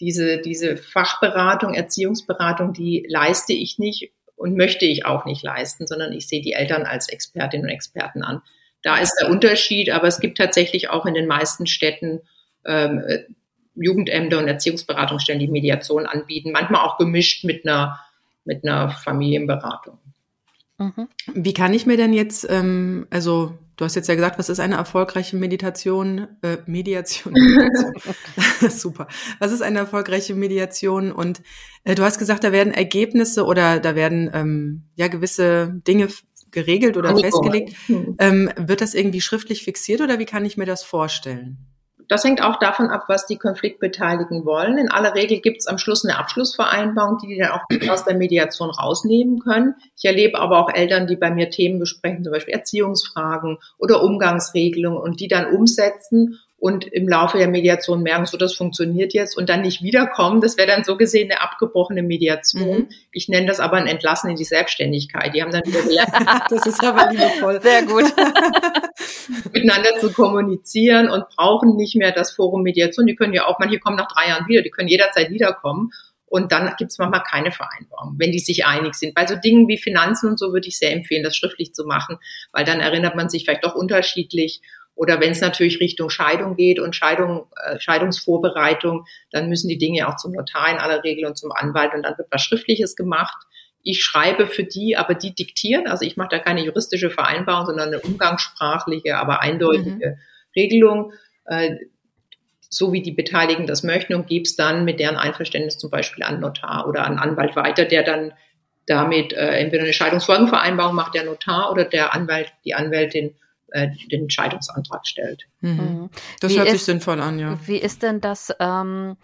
diese, diese Fachberatung, Erziehungsberatung, die leiste ich nicht und möchte ich auch nicht leisten, sondern ich sehe die Eltern als Expertinnen und Experten an. Da ist der Unterschied, aber es gibt tatsächlich auch in den meisten Städten ähm, Jugendämter und Erziehungsberatungsstellen, die Mediation anbieten, manchmal auch gemischt mit einer mit einer Familienberatung. Mhm. Wie kann ich mir denn jetzt, ähm, also du hast jetzt ja gesagt, was ist eine erfolgreiche Meditation, äh, Mediation, Mediation. super. Was ist eine erfolgreiche Mediation? Und äh, du hast gesagt, da werden Ergebnisse oder da werden ähm, ja gewisse Dinge geregelt oder festgelegt. Hm. Ähm, wird das irgendwie schriftlich fixiert oder wie kann ich mir das vorstellen? Das hängt auch davon ab, was die Konfliktbeteiligten wollen. In aller Regel gibt es am Schluss eine Abschlussvereinbarung, die die dann auch aus der Mediation rausnehmen können. Ich erlebe aber auch Eltern, die bei mir Themen besprechen, zum Beispiel Erziehungsfragen oder Umgangsregelungen und die dann umsetzen und im Laufe der Mediation merken, so das funktioniert jetzt und dann nicht wiederkommen. Das wäre dann so gesehen eine abgebrochene Mediation. Mhm. Ich nenne das aber ein Entlassen in die Selbstständigkeit. Die haben dann wieder gelernt. das ist aber liebevoll. Sehr gut. miteinander zu kommunizieren und brauchen nicht mehr das Forum Mediation. Die können ja auch, manche kommen nach drei Jahren wieder, die können jederzeit wiederkommen. Und dann gibt es manchmal keine Vereinbarung, wenn die sich einig sind. Bei so Dingen wie Finanzen und so würde ich sehr empfehlen, das schriftlich zu machen, weil dann erinnert man sich vielleicht doch unterschiedlich oder wenn es natürlich Richtung Scheidung geht und Scheidung, äh, Scheidungsvorbereitung, dann müssen die Dinge auch zum Notar in aller Regel und zum Anwalt und dann wird was Schriftliches gemacht. Ich schreibe für die, aber die diktieren. Also ich mache da keine juristische Vereinbarung, sondern eine umgangssprachliche, aber eindeutige mhm. Regelung, äh, so wie die Beteiligten das möchten und gebe es dann mit deren Einverständnis zum Beispiel an Notar oder an Anwalt weiter, der dann damit äh, entweder eine Scheidungsfolgenvereinbarung macht, der Notar oder der Anwalt, die Anwältin äh, den Scheidungsantrag stellt. Mhm. mhm. Das wie hört ist, sich sinnvoll an, ja. Wie ist denn das? Ähm,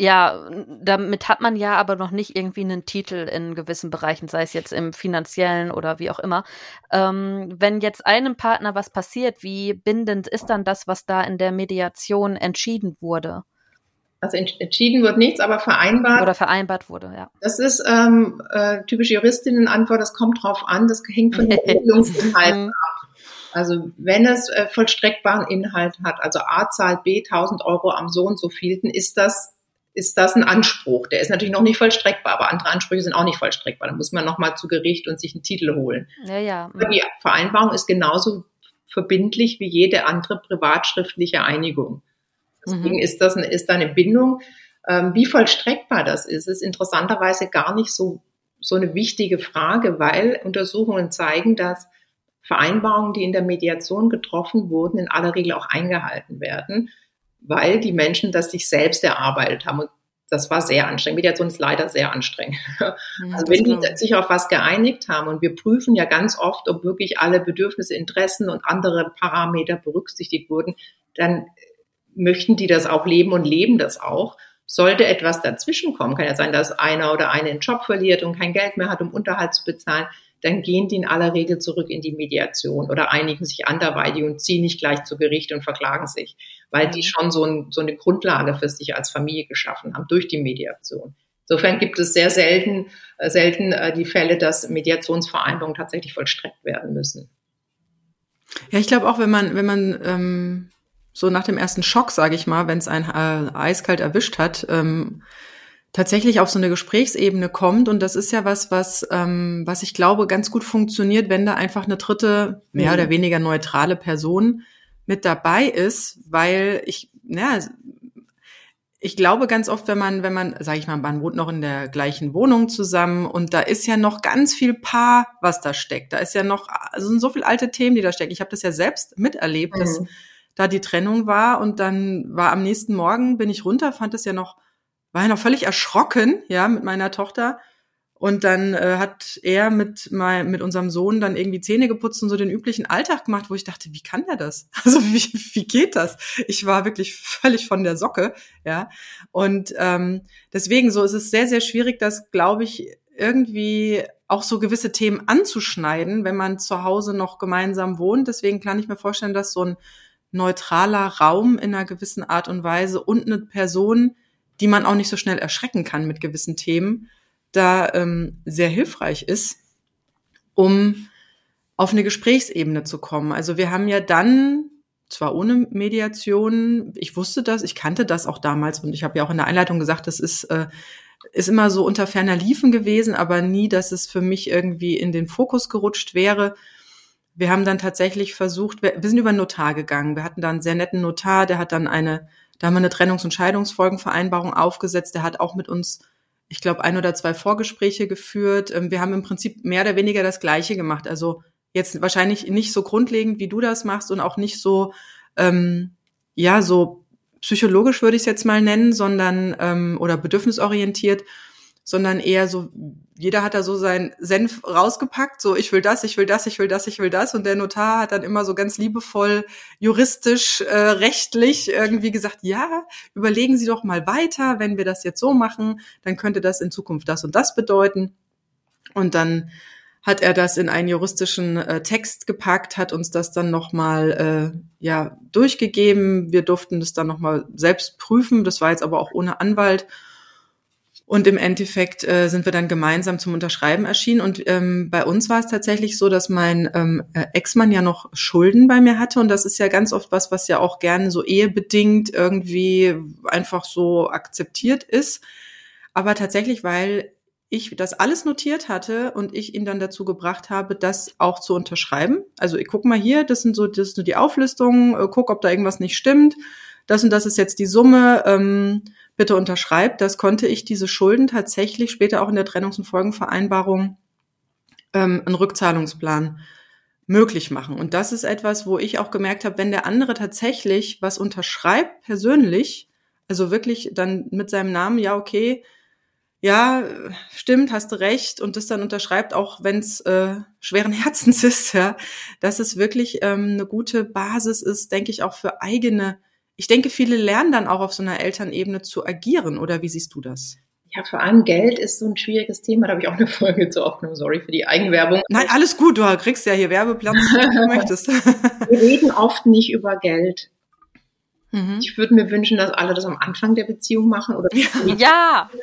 ja, damit hat man ja aber noch nicht irgendwie einen Titel in gewissen Bereichen, sei es jetzt im finanziellen oder wie auch immer. Ähm, wenn jetzt einem Partner was passiert, wie bindend ist dann das, was da in der Mediation entschieden wurde? Also entschieden wird nichts, aber vereinbart. Oder vereinbart wurde, ja. Das ist ähm, äh, typische Juristinnenantwort, das kommt drauf an, das hängt von den Regelungsinhalten mhm. ab. Also wenn es äh, vollstreckbaren Inhalt hat, also A zahlt B 1000 Euro am so und so vielten, ist das ist das ein Anspruch. Der ist natürlich noch nicht vollstreckbar, aber andere Ansprüche sind auch nicht vollstreckbar. Da muss man nochmal zu Gericht und sich einen Titel holen. Ja, ja. Aber die Vereinbarung ist genauso verbindlich wie jede andere privatschriftliche Einigung. Deswegen mhm. ist das eine, ist da eine Bindung. Ähm, wie vollstreckbar das ist, ist interessanterweise gar nicht so, so eine wichtige Frage, weil Untersuchungen zeigen, dass Vereinbarungen, die in der Mediation getroffen wurden, in aller Regel auch eingehalten werden, weil die Menschen das sich selbst erarbeitet haben. Und das war sehr anstrengend. Mediation ist leider sehr anstrengend. Ja, also wenn die sich auf was geeinigt haben und wir prüfen ja ganz oft, ob wirklich alle Bedürfnisse, Interessen und andere Parameter berücksichtigt wurden, dann möchten die das auch leben und leben das auch. Sollte etwas dazwischen kommen, kann ja sein, dass einer oder eine einen Job verliert und kein Geld mehr hat, um Unterhalt zu bezahlen, dann gehen die in aller Regel zurück in die Mediation oder einigen sich anderweitig und ziehen nicht gleich zu Gericht und verklagen sich, weil die mhm. schon so, ein, so eine Grundlage für sich als Familie geschaffen haben durch die Mediation. Insofern gibt es sehr selten, äh, selten äh, die Fälle, dass Mediationsvereinbarungen tatsächlich vollstreckt werden müssen. Ja, ich glaube auch, wenn man, wenn man ähm, so nach dem ersten Schock, sage ich mal, wenn es ein äh, eiskalt erwischt hat, ähm, tatsächlich auf so eine Gesprächsebene kommt. Und das ist ja was, was, ähm, was ich glaube, ganz gut funktioniert, wenn da einfach eine dritte, mehr mhm. oder weniger neutrale Person mit dabei ist, weil ich, ja, ich glaube ganz oft, wenn man, wenn man, sage ich mal, man wohnt noch in der gleichen Wohnung zusammen und da ist ja noch ganz viel Paar, was da steckt. Da ist ja noch, also sind so viele alte Themen, die da stecken. Ich habe das ja selbst miterlebt, mhm. dass da die Trennung war und dann war am nächsten Morgen bin ich runter, fand es ja noch war ja noch völlig erschrocken, ja, mit meiner Tochter. Und dann äh, hat er mit, mein, mit unserem Sohn dann irgendwie Zähne geputzt und so den üblichen Alltag gemacht, wo ich dachte, wie kann der das? Also wie, wie geht das? Ich war wirklich völlig von der Socke, ja. Und ähm, deswegen so ist es sehr, sehr schwierig, das, glaube ich, irgendwie auch so gewisse Themen anzuschneiden, wenn man zu Hause noch gemeinsam wohnt. Deswegen kann ich mir vorstellen, dass so ein neutraler Raum in einer gewissen Art und Weise und eine Person, die man auch nicht so schnell erschrecken kann mit gewissen Themen, da ähm, sehr hilfreich ist, um auf eine Gesprächsebene zu kommen. Also wir haben ja dann zwar ohne Mediation, ich wusste das, ich kannte das auch damals und ich habe ja auch in der Einleitung gesagt, das ist äh, ist immer so unter ferner Liefen gewesen, aber nie, dass es für mich irgendwie in den Fokus gerutscht wäre. Wir haben dann tatsächlich versucht, wir, wir sind über einen Notar gegangen. Wir hatten da einen sehr netten Notar, der hat dann eine da haben wir eine Trennungs- und Scheidungsfolgenvereinbarung aufgesetzt. Der hat auch mit uns ich glaube, ein oder zwei Vorgespräche geführt. Ähm, wir haben im Prinzip mehr oder weniger das Gleiche gemacht. Also jetzt wahrscheinlich nicht so grundlegend, wie du das machst und auch nicht so, ähm, ja, so psychologisch würde ich es jetzt mal nennen, sondern ähm, oder bedürfnisorientiert, sondern eher so, jeder hat da so sein Senf rausgepackt, so ich will das, ich will das, ich will das, ich will das. Und der Notar hat dann immer so ganz liebevoll, juristisch, äh, rechtlich irgendwie gesagt, ja, überlegen Sie doch mal weiter, wenn wir das jetzt so machen, dann könnte das in Zukunft das und das bedeuten. Und dann hat er das in einen juristischen äh, Text gepackt, hat uns das dann nochmal äh, ja, durchgegeben. Wir durften das dann nochmal selbst prüfen. Das war jetzt aber auch ohne Anwalt. Und im Endeffekt äh, sind wir dann gemeinsam zum Unterschreiben erschienen. Und ähm, bei uns war es tatsächlich so, dass mein ähm, äh, Ex-Mann ja noch Schulden bei mir hatte. Und das ist ja ganz oft was, was ja auch gerne so ehebedingt irgendwie einfach so akzeptiert ist. Aber tatsächlich, weil ich das alles notiert hatte und ich ihn dann dazu gebracht habe, das auch zu unterschreiben. Also ich guck mal hier, das sind so, das sind die Auflistungen, äh, guck, ob da irgendwas nicht stimmt. Das und das ist jetzt die Summe. Ähm, bitte unterschreibt, das konnte ich diese Schulden tatsächlich später auch in der Trennungs- und Folgenvereinbarung ähm, einen Rückzahlungsplan möglich machen. Und das ist etwas, wo ich auch gemerkt habe, wenn der andere tatsächlich was unterschreibt, persönlich, also wirklich dann mit seinem Namen, ja, okay, ja, stimmt, hast du recht, und das dann unterschreibt, auch wenn es äh, schweren Herzens ist, ja, dass es wirklich ähm, eine gute Basis ist, denke ich, auch für eigene ich denke, viele lernen dann auch auf so einer Elternebene zu agieren. Oder wie siehst du das? Ja, vor allem Geld ist so ein schwieriges Thema. Da habe ich auch eine Folge zu aufgenommen. Sorry für die Eigenwerbung. Nein, alles gut. Du kriegst ja hier Werbeplatz, wenn du möchtest. Wir reden oft nicht über Geld. Mhm. Ich würde mir wünschen, dass alle das am Anfang der Beziehung machen oder ja.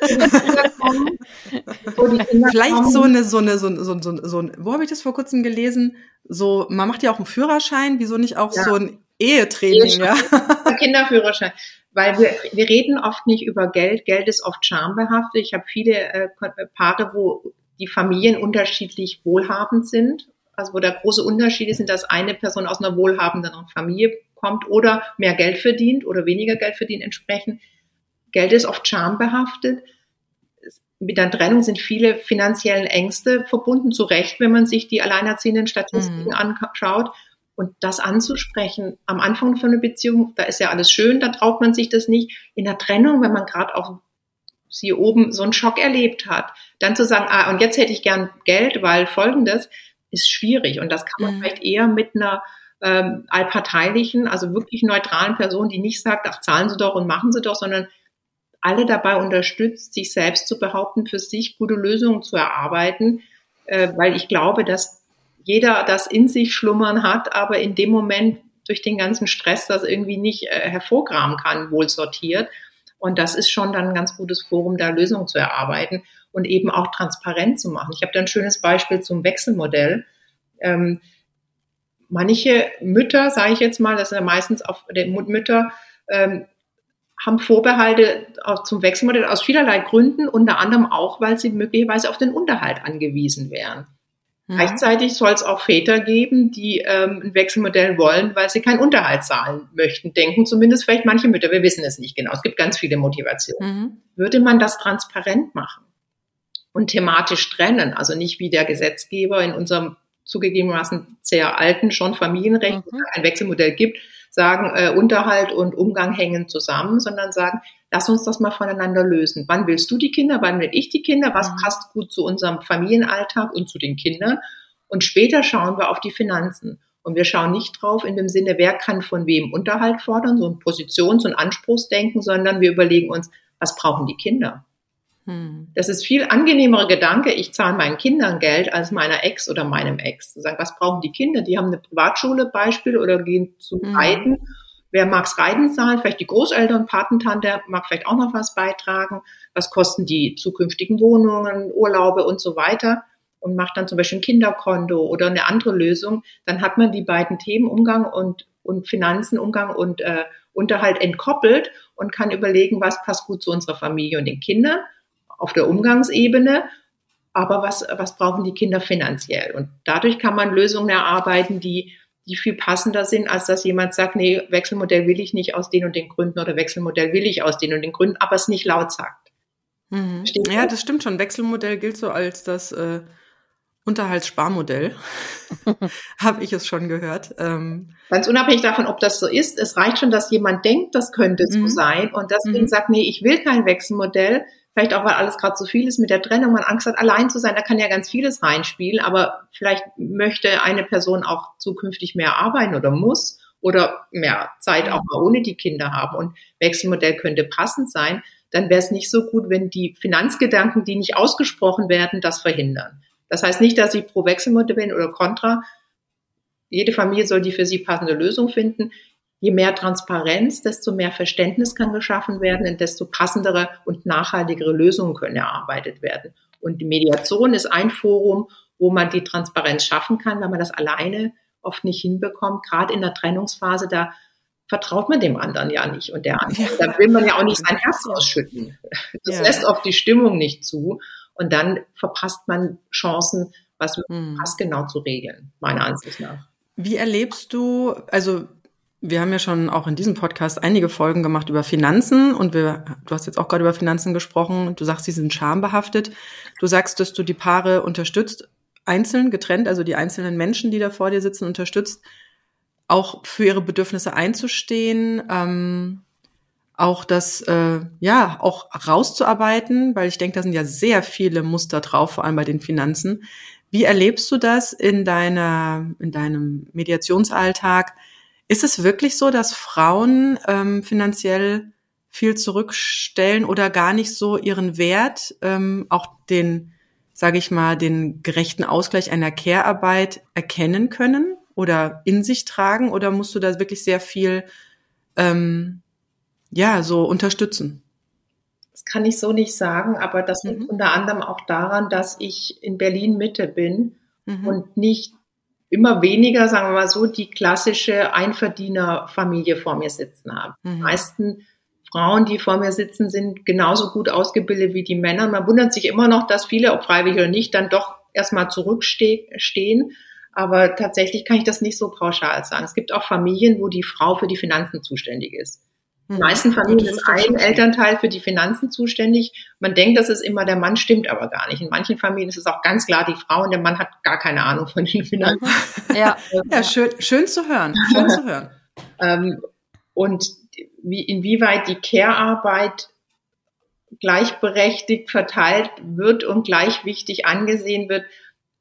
Vielleicht so eine so eine so ein, so ein, so ein, so ein wo habe ich das vor kurzem gelesen? So man macht ja auch einen Führerschein, wieso nicht auch ja. so ein Ehetraining, ja. Kinderführerschein. Weil wir, wir reden oft nicht über Geld. Geld ist oft schambehaftet. Ich habe viele äh, Paare, wo die Familien unterschiedlich wohlhabend sind. Also wo der große Unterschied ist, dass eine Person aus einer wohlhabenden Familie kommt oder mehr Geld verdient oder weniger Geld verdient entsprechend. Geld ist oft schambehaftet. Mit der Trennung sind viele finanziellen Ängste verbunden, zu Recht, wenn man sich die alleinerziehenden Statistiken mhm. anschaut. Und das anzusprechen am Anfang von einer Beziehung, da ist ja alles schön, da traut man sich das nicht. In der Trennung, wenn man gerade auch sie oben so einen Schock erlebt hat, dann zu sagen, ah, und jetzt hätte ich gern Geld, weil folgendes ist schwierig. Und das kann man mhm. vielleicht eher mit einer ähm, allparteilichen, also wirklich neutralen Person, die nicht sagt, ach, zahlen Sie doch und machen Sie doch, sondern alle dabei unterstützt, sich selbst zu behaupten, für sich gute Lösungen zu erarbeiten, äh, weil ich glaube, dass jeder das in sich schlummern hat, aber in dem Moment durch den ganzen Stress das irgendwie nicht äh, hervorkramen kann, wohl sortiert. Und das ist schon dann ein ganz gutes Forum, da Lösungen zu erarbeiten und eben auch transparent zu machen. Ich habe da ein schönes Beispiel zum Wechselmodell. Ähm, manche Mütter, sage ich jetzt mal, das sind ja meistens auch die Mütter, ähm, haben Vorbehalte zum Wechselmodell aus vielerlei Gründen, unter anderem auch, weil sie möglicherweise auf den Unterhalt angewiesen wären. Mhm. Gleichzeitig soll es auch Väter geben, die ähm, ein Wechselmodell wollen, weil sie keinen Unterhalt zahlen möchten. Denken zumindest vielleicht manche Mütter. Wir wissen es nicht genau. Es gibt ganz viele Motivationen. Mhm. Würde man das transparent machen und thematisch trennen, also nicht wie der Gesetzgeber in unserem zugegebenermaßen sehr alten schon Familienrecht mhm. ein Wechselmodell gibt, sagen, äh, Unterhalt und Umgang hängen zusammen, sondern sagen, lass uns das mal voneinander lösen. Wann willst du die Kinder? Wann will ich die Kinder? Was mhm. passt gut zu unserem Familienalltag und zu den Kindern? Und später schauen wir auf die Finanzen. Und wir schauen nicht drauf in dem Sinne, wer kann von wem Unterhalt fordern, so ein Positions- und Anspruchsdenken, sondern wir überlegen uns, was brauchen die Kinder? Hm. Das ist viel angenehmerer Gedanke, ich zahle meinen Kindern Geld als meiner Ex oder meinem Ex. Zu sagen, was brauchen die Kinder? Die haben eine Privatschule Beispiel oder gehen zum hm. Wer mag's Reiten zahlen? Vielleicht die Großeltern, Patentante mag vielleicht auch noch was beitragen. Was kosten die zukünftigen Wohnungen, Urlaube und so weiter? Und macht dann zum Beispiel ein Kinderkonto oder eine andere Lösung. Dann hat man die beiden Themen Umgang und, und Finanzen, Umgang und äh, Unterhalt entkoppelt und kann überlegen, was passt gut zu unserer Familie und den Kindern auf der Umgangsebene, aber was, was brauchen die Kinder finanziell? Und dadurch kann man Lösungen erarbeiten, die, die viel passender sind, als dass jemand sagt, nee, Wechselmodell will ich nicht aus den und den Gründen oder Wechselmodell will ich aus den und den Gründen, aber es nicht laut sagt. Mhm. Ja, das stimmt schon. Wechselmodell gilt so als das äh, Unterhaltssparmodell. Habe ich es schon gehört. Ähm. Ganz unabhängig davon, ob das so ist, es reicht schon, dass jemand denkt, das könnte so mhm. sein und deswegen mhm. sagt, nee, ich will kein Wechselmodell. Vielleicht auch, weil alles gerade so viel ist mit der Trennung, man Angst hat, allein zu sein, da kann ja ganz vieles reinspielen, aber vielleicht möchte eine Person auch zukünftig mehr arbeiten oder muss oder mehr Zeit auch mal ohne die Kinder haben und Wechselmodell könnte passend sein, dann wäre es nicht so gut, wenn die Finanzgedanken, die nicht ausgesprochen werden, das verhindern. Das heißt nicht, dass ich pro Wechselmodell bin oder contra. Jede Familie soll die für sie passende Lösung finden. Je mehr Transparenz, desto mehr Verständnis kann geschaffen werden und desto passendere und nachhaltigere Lösungen können erarbeitet werden. Und die Mediation ist ein Forum, wo man die Transparenz schaffen kann, weil man das alleine oft nicht hinbekommt. Gerade in der Trennungsphase, da vertraut man dem anderen ja nicht und der andere. Ja. Da will man ja auch nicht sein Herz ausschütten. Das ja. lässt oft die Stimmung nicht zu. Und dann verpasst man Chancen, was hm. passgenau zu regeln, meiner Ansicht nach. Wie erlebst du, also wir haben ja schon auch in diesem Podcast einige Folgen gemacht über Finanzen und wir, du hast jetzt auch gerade über Finanzen gesprochen du sagst, sie sind schambehaftet. Du sagst, dass du die Paare unterstützt, einzeln, getrennt, also die einzelnen Menschen, die da vor dir sitzen, unterstützt, auch für ihre Bedürfnisse einzustehen, ähm, auch das, äh, ja, auch rauszuarbeiten, weil ich denke, da sind ja sehr viele Muster drauf, vor allem bei den Finanzen. Wie erlebst du das in deiner, in deinem Mediationsalltag? Ist es wirklich so, dass Frauen ähm, finanziell viel zurückstellen oder gar nicht so ihren Wert, ähm, auch den, sage ich mal, den gerechten Ausgleich einer Care-Arbeit erkennen können oder in sich tragen? Oder musst du da wirklich sehr viel ähm, ja, so unterstützen? Das kann ich so nicht sagen, aber das liegt mhm. unter anderem auch daran, dass ich in Berlin Mitte bin mhm. und nicht immer weniger, sagen wir mal so, die klassische Einverdienerfamilie vor mir sitzen habe. Mhm. Die meisten Frauen, die vor mir sitzen, sind genauso gut ausgebildet wie die Männer. Man wundert sich immer noch, dass viele, ob freiwillig oder nicht, dann doch erstmal zurückstehen. Aber tatsächlich kann ich das nicht so pauschal sagen. Es gibt auch Familien, wo die Frau für die Finanzen zuständig ist. In den meisten Familien ist ein Elternteil für die Finanzen zuständig. Man denkt, das ist immer der Mann, stimmt aber gar nicht. In manchen Familien ist es auch ganz klar die Frau und der Mann hat gar keine Ahnung von den Finanzen. Ja, ja schön, schön zu hören. Schön zu hören. Ähm, und wie, inwieweit die Care-Arbeit gleichberechtigt verteilt wird und gleich wichtig angesehen wird,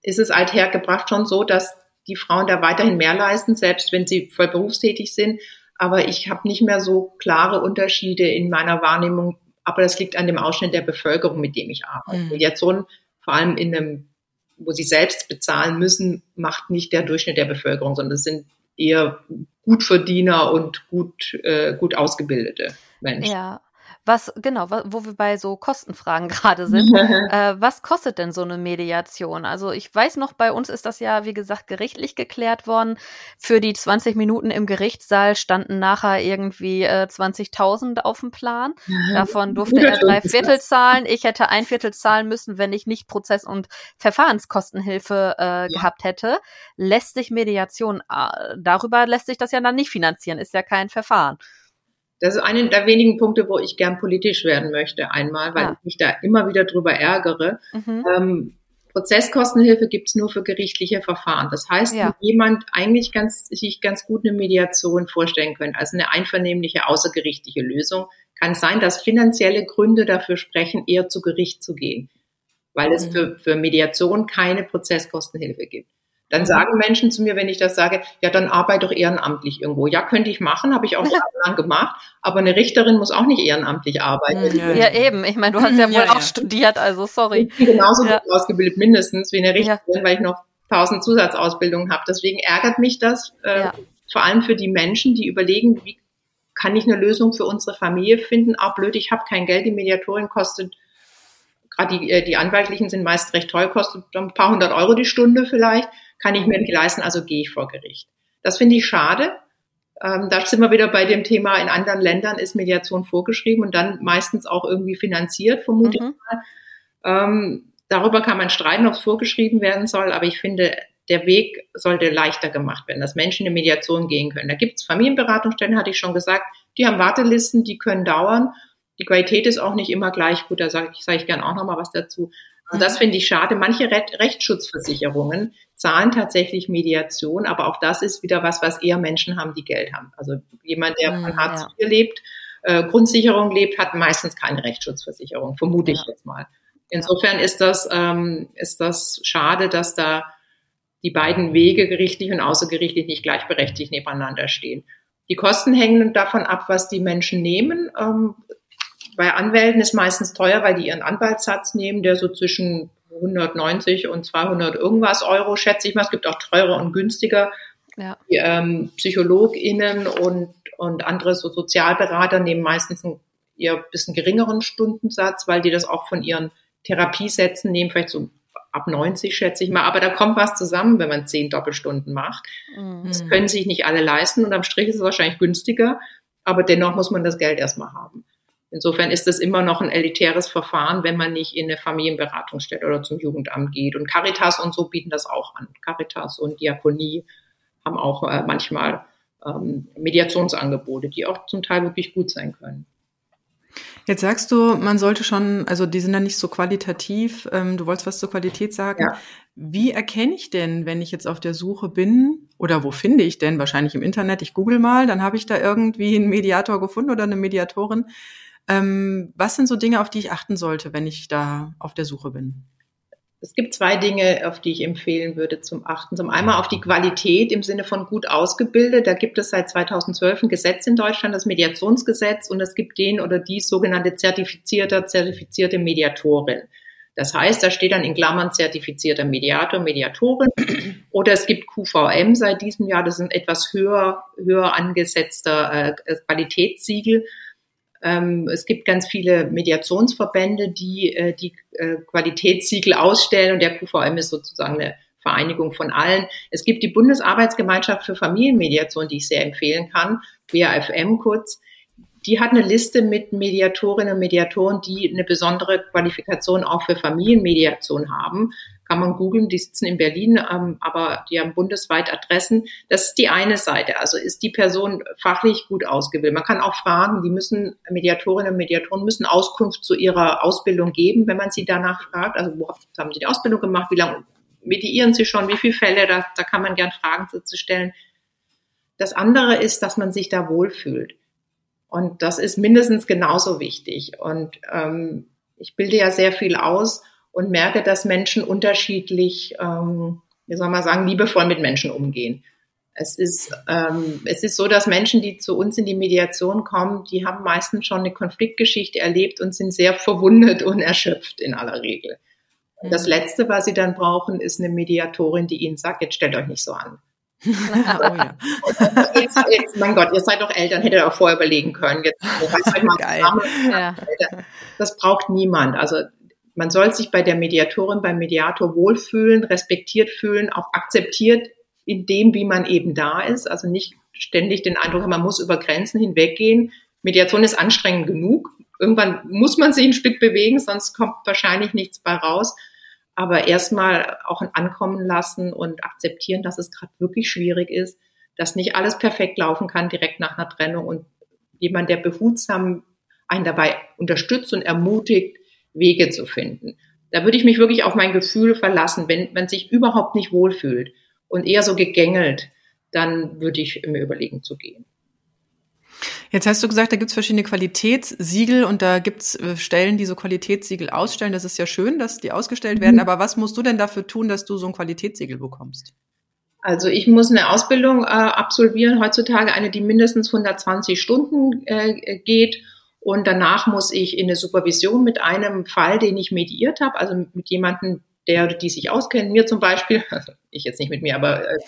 ist es althergebracht schon so, dass die Frauen da weiterhin mehr leisten, selbst wenn sie voll berufstätig sind aber ich habe nicht mehr so klare Unterschiede in meiner Wahrnehmung. Aber das liegt an dem Ausschnitt der Bevölkerung, mit dem ich arbeite. Mhm. Mediation, vor allem in einem, wo sie selbst bezahlen müssen, macht nicht der Durchschnitt der Bevölkerung, sondern es sind eher Gutverdiener und gut, äh, gut ausgebildete Menschen. Ja, was, genau, wo wir bei so Kostenfragen gerade sind. äh, was kostet denn so eine Mediation? Also ich weiß noch, bei uns ist das ja, wie gesagt, gerichtlich geklärt worden. Für die 20 Minuten im Gerichtssaal standen nachher irgendwie äh, 20.000 auf dem Plan. Davon durfte er drei Viertel zahlen. Ich hätte ein Viertel zahlen müssen, wenn ich nicht Prozess- und Verfahrenskostenhilfe äh, gehabt hätte. Lässt sich Mediation, äh, darüber lässt sich das ja dann nicht finanzieren, ist ja kein Verfahren. Das ist einer der wenigen Punkte, wo ich gern politisch werden möchte einmal, weil ah. ich mich da immer wieder drüber ärgere. Mhm. Ähm, Prozesskostenhilfe gibt's nur für gerichtliche Verfahren. Das heißt, ja. wenn jemand eigentlich ganz, sich ganz gut eine Mediation vorstellen könnte, also eine einvernehmliche außergerichtliche Lösung, kann sein, dass finanzielle Gründe dafür sprechen, eher zu Gericht zu gehen, weil mhm. es für, für Mediation keine Prozesskostenhilfe gibt. Dann sagen Menschen zu mir, wenn ich das sage, ja, dann arbeite doch ehrenamtlich irgendwo. Ja, könnte ich machen, habe ich auch jahrelang gemacht, aber eine Richterin muss auch nicht ehrenamtlich arbeiten. Ja, ja eben. Ich meine, du hast ja wohl ja, auch ja. studiert, also sorry. Ich bin genauso gut ausgebildet, mindestens wie eine Richterin, weil ich noch tausend Zusatzausbildungen habe. Deswegen ärgert mich das, äh, vor allem für die Menschen, die überlegen, wie kann ich eine Lösung für unsere Familie finden? Ah, blöd, ich habe kein Geld, die Mediatorin kostet gerade die, äh, die Anwaltlichen sind meist recht teuer, kostet ein paar hundert Euro die Stunde vielleicht kann ich mir nicht leisten, also gehe ich vor Gericht. Das finde ich schade. Ähm, da sind wir wieder bei dem Thema, in anderen Ländern ist Mediation vorgeschrieben und dann meistens auch irgendwie finanziert, vermute mhm. ich mal. Ähm, darüber kann man streiten, ob es vorgeschrieben werden soll, aber ich finde, der Weg sollte leichter gemacht werden, dass Menschen in Mediation gehen können. Da gibt es Familienberatungsstellen, hatte ich schon gesagt, die haben Wartelisten, die können dauern. Die Qualität ist auch nicht immer gleich gut, da sage ich, sag ich gern auch nochmal was dazu. Also das finde ich schade. Manche Rechtsschutzversicherungen zahlen tatsächlich Mediation, aber auch das ist wieder was, was eher Menschen haben, die Geld haben. Also jemand, der von Hartz IV ja. lebt, äh, Grundsicherung lebt, hat meistens keine Rechtsschutzversicherung, vermute ja. ich jetzt mal. Insofern ist das, ähm, ist das schade, dass da die beiden Wege, gerichtlich und außergerichtlich, nicht gleichberechtigt nebeneinander stehen. Die Kosten hängen davon ab, was die Menschen nehmen. Ähm, bei Anwälten ist meistens teuer, weil die ihren Anwaltssatz nehmen, der so zwischen 190 und 200 irgendwas Euro, schätze ich mal. Es gibt auch teurer und günstiger. Ja. Die ähm, PsychologInnen und, und andere so Sozialberater nehmen meistens einen eher bisschen geringeren Stundensatz, weil die das auch von ihren Therapiesätzen nehmen, vielleicht so ab 90 schätze ich mal. Aber da kommt was zusammen, wenn man zehn Doppelstunden macht. Mhm. Das können sich nicht alle leisten und am Strich ist es wahrscheinlich günstiger, aber dennoch muss man das Geld erstmal haben. Insofern ist das immer noch ein elitäres Verfahren, wenn man nicht in eine Familienberatungsstelle oder zum Jugendamt geht. Und Caritas und so bieten das auch an. Caritas und Diakonie haben auch äh, manchmal ähm, Mediationsangebote, die auch zum Teil wirklich gut sein können. Jetzt sagst du, man sollte schon, also die sind ja nicht so qualitativ. Ähm, du wolltest was zur Qualität sagen. Ja. Wie erkenne ich denn, wenn ich jetzt auf der Suche bin, oder wo finde ich denn? Wahrscheinlich im Internet. Ich google mal, dann habe ich da irgendwie einen Mediator gefunden oder eine Mediatorin. Ähm, was sind so Dinge, auf die ich achten sollte, wenn ich da auf der Suche bin? Es gibt zwei Dinge, auf die ich empfehlen würde zum Achten. Zum einen auf die Qualität im Sinne von gut ausgebildet. Da gibt es seit 2012 ein Gesetz in Deutschland, das Mediationsgesetz, und es gibt den oder die sogenannte zertifizierter, zertifizierte Mediatorin. Das heißt, da steht dann in Klammern zertifizierter Mediator, Mediatorin. Oder es gibt QVM seit diesem Jahr, das ist ein etwas höher, höher angesetzter äh, Qualitätssiegel. Ähm, es gibt ganz viele Mediationsverbände, die äh, die äh, Qualitätssiegel ausstellen und der QVM ist sozusagen eine Vereinigung von allen. Es gibt die Bundesarbeitsgemeinschaft für Familienmediation, die ich sehr empfehlen kann, BAFM kurz. Die hat eine Liste mit Mediatorinnen und Mediatoren, die eine besondere Qualifikation auch für Familienmediation haben kann man googeln, die sitzen in Berlin, ähm, aber die haben bundesweit Adressen. Das ist die eine Seite. Also ist die Person fachlich gut ausgebildet. Man kann auch fragen, die müssen, Mediatorinnen und Mediatoren müssen Auskunft zu ihrer Ausbildung geben, wenn man sie danach fragt. Also wo haben sie die Ausbildung gemacht? Wie lange mediieren sie schon? Wie viele Fälle? Da, da kann man gern Fragen zu stellen. Das andere ist, dass man sich da wohlfühlt. Und das ist mindestens genauso wichtig. Und ähm, ich bilde ja sehr viel aus und merke, dass Menschen unterschiedlich, ähm, wie soll man sagen, liebevoll mit Menschen umgehen. Es ist, ähm, es ist so, dass Menschen, die zu uns in die Mediation kommen, die haben meistens schon eine Konfliktgeschichte erlebt und sind sehr verwundet und erschöpft in aller Regel. Und das mhm. Letzte, was sie dann brauchen, ist eine Mediatorin, die ihnen sagt, jetzt stellt euch nicht so an. oh, ja. jetzt, jetzt, mein Gott, ihr seid doch Eltern, hättet ihr auch vorher überlegen können. Jetzt, Geil. Ja. Das braucht niemand. Also man soll sich bei der Mediatorin, beim Mediator wohlfühlen, respektiert fühlen, auch akzeptiert in dem, wie man eben da ist. Also nicht ständig den Eindruck haben, man muss über Grenzen hinweggehen. Mediation ist anstrengend genug. Irgendwann muss man sich ein Stück bewegen, sonst kommt wahrscheinlich nichts bei raus. Aber erstmal auch ein Ankommen lassen und akzeptieren, dass es gerade wirklich schwierig ist, dass nicht alles perfekt laufen kann direkt nach einer Trennung und jemand, der behutsam einen dabei unterstützt und ermutigt, Wege zu finden. Da würde ich mich wirklich auf mein Gefühl verlassen. Wenn man sich überhaupt nicht wohlfühlt und eher so gegängelt, dann würde ich mir überlegen zu gehen. Jetzt hast du gesagt, da gibt es verschiedene Qualitätssiegel und da gibt es äh, Stellen, die so Qualitätssiegel ausstellen. Das ist ja schön, dass die ausgestellt werden. Mhm. Aber was musst du denn dafür tun, dass du so ein Qualitätssiegel bekommst? Also ich muss eine Ausbildung äh, absolvieren, heutzutage eine, die mindestens 120 Stunden äh, geht und danach muss ich in eine Supervision mit einem Fall, den ich mediiert habe, also mit jemandem, der oder die sich auskennen, mir zum Beispiel, also ich jetzt nicht mit mir, aber äh,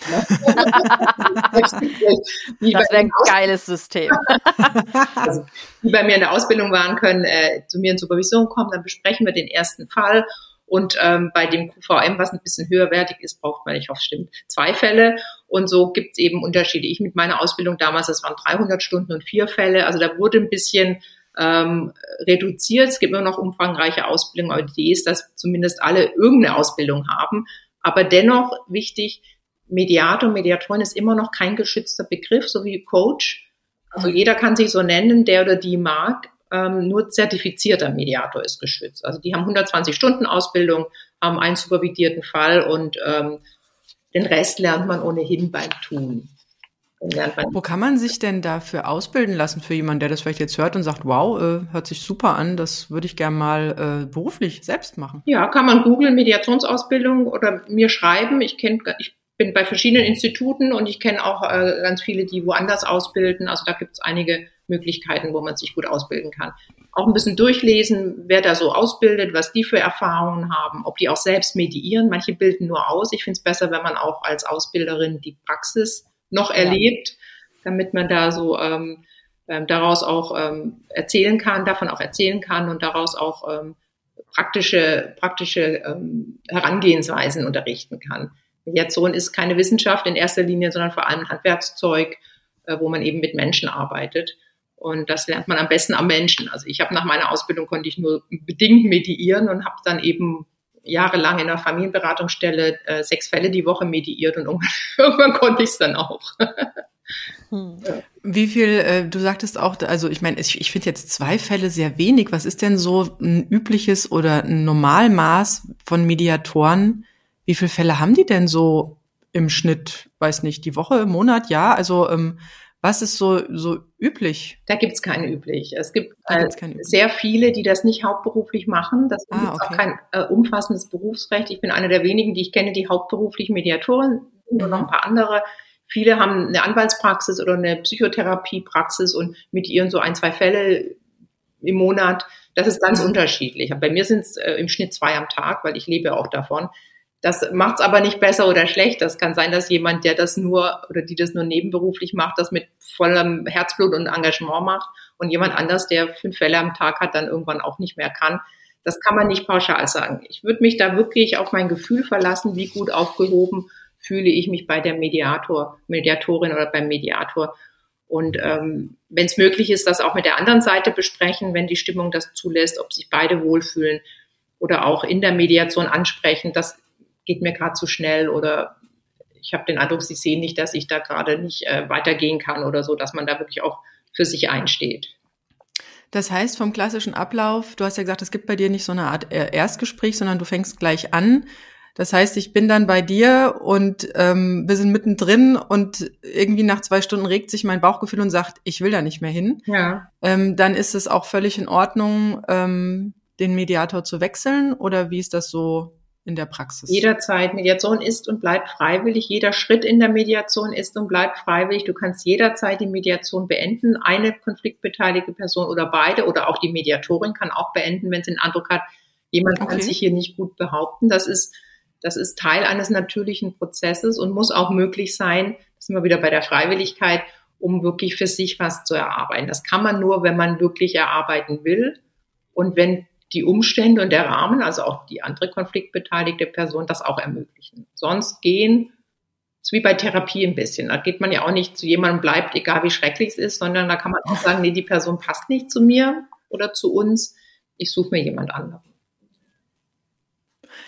das wäre ein geiles System. also, die bei mir in der Ausbildung waren, können äh, zu mir in Supervision kommen, dann besprechen wir den ersten Fall und ähm, bei dem QVM, was ein bisschen höherwertig ist, braucht man, ich hoffe, stimmt, zwei Fälle. Und so gibt es eben Unterschiede. Ich mit meiner Ausbildung damals, das waren 300 Stunden und vier Fälle. Also da wurde ein bisschen ähm, reduziert. Es gibt immer noch umfangreiche Ausbildungen, aber die Idee ist, dass zumindest alle irgendeine Ausbildung haben. Aber dennoch wichtig, Mediator, Mediatorin ist immer noch kein geschützter Begriff, so wie Coach. Also jeder kann sich so nennen, der oder die mag. ähm, nur zertifizierter Mediator ist geschützt. Also die haben 120 Stunden Ausbildung, haben einen supervidierten Fall und ähm, den Rest lernt man ohnehin beim Tun. Wo kann man sich denn dafür ausbilden lassen für jemanden, der das vielleicht jetzt hört und sagt, wow, äh, hört sich super an, das würde ich gerne mal äh, beruflich selbst machen? Ja, kann man googeln, Mediationsausbildung oder mir schreiben. Ich kenne, ich bin bei verschiedenen Instituten und ich kenne auch äh, ganz viele, die woanders ausbilden. Also da gibt es einige Möglichkeiten, wo man sich gut ausbilden kann. Auch ein bisschen durchlesen, wer da so ausbildet, was die für Erfahrungen haben, ob die auch selbst mediieren. Manche bilden nur aus. Ich finde es besser, wenn man auch als Ausbilderin die Praxis noch erlebt, damit man da so ähm, ähm, daraus auch ähm, erzählen kann, davon auch erzählen kann und daraus auch ähm, praktische, praktische ähm, Herangehensweisen unterrichten kann. Mediation ist keine Wissenschaft in erster Linie, sondern vor allem Handwerkszeug, äh, wo man eben mit Menschen arbeitet. Und das lernt man am besten am Menschen. Also ich habe nach meiner Ausbildung konnte ich nur bedingt mediieren und habe dann eben jahrelang in der Familienberatungsstelle äh, sechs Fälle die Woche mediiert und irgendwann, irgendwann konnte ich es dann auch. Hm. Wie viel, äh, du sagtest auch, also ich meine, ich, ich finde jetzt zwei Fälle sehr wenig. Was ist denn so ein übliches oder ein Normalmaß von Mediatoren? Wie viele Fälle haben die denn so im Schnitt? Weiß nicht, die Woche, Monat, Jahr? Also ähm, was ist so, so üblich? Da gibt's keine üblich. Es gibt äh, sehr viele, die das nicht hauptberuflich machen. Das ah, ist okay. auch kein äh, umfassendes Berufsrecht. Ich bin eine der wenigen, die ich kenne, die hauptberuflich Mediatorin sind und noch ein paar andere. Viele haben eine Anwaltspraxis oder eine Psychotherapiepraxis und mit ihren so ein, zwei Fälle im Monat. Das ist ganz mhm. unterschiedlich. Bei mir sind es äh, im Schnitt zwei am Tag, weil ich lebe auch davon. Das macht es aber nicht besser oder schlecht. Das kann sein, dass jemand, der das nur oder die das nur nebenberuflich macht, das mit vollem Herzblut und Engagement macht und jemand anders, der fünf Fälle am Tag hat, dann irgendwann auch nicht mehr kann. Das kann man nicht pauschal sagen. Ich würde mich da wirklich auf mein Gefühl verlassen, wie gut aufgehoben fühle ich mich bei der Mediator, Mediatorin oder beim Mediator. Und ähm, wenn es möglich ist, das auch mit der anderen Seite besprechen, wenn die Stimmung das zulässt, ob sich beide wohlfühlen oder auch in der Mediation ansprechen. Das geht mir gerade zu schnell oder ich habe den Eindruck, sie sehen nicht, dass ich da gerade nicht äh, weitergehen kann oder so, dass man da wirklich auch für sich einsteht. Das heißt, vom klassischen Ablauf, du hast ja gesagt, es gibt bei dir nicht so eine Art äh, Erstgespräch, sondern du fängst gleich an. Das heißt, ich bin dann bei dir und ähm, wir sind mittendrin und irgendwie nach zwei Stunden regt sich mein Bauchgefühl und sagt, ich will da nicht mehr hin. Ja. Ähm, dann ist es auch völlig in Ordnung, ähm, den Mediator zu wechseln oder wie ist das so in der Praxis? Jederzeit. Mediation ist und bleibt freiwillig. Jeder Schritt in der Mediation ist und bleibt freiwillig. Du kannst jederzeit die Mediation beenden. Eine konfliktbeteiligte Person oder beide oder auch die Mediatorin kann auch beenden, wenn sie den Eindruck hat, jemand okay. kann sich hier nicht gut behaupten. Das ist, das ist Teil eines natürlichen Prozesses und muss auch möglich sein. Das sind wir wieder bei der Freiwilligkeit, um wirklich für sich was zu erarbeiten. Das kann man nur, wenn man wirklich erarbeiten will. Und wenn die Umstände und der Rahmen, also auch die andere konfliktbeteiligte Person, das auch ermöglichen. Sonst gehen, ist wie bei Therapie ein bisschen. Da geht man ja auch nicht zu jemandem bleibt, egal wie schrecklich es ist, sondern da kann man auch sagen, nee, die Person passt nicht zu mir oder zu uns. Ich suche mir jemand anderen.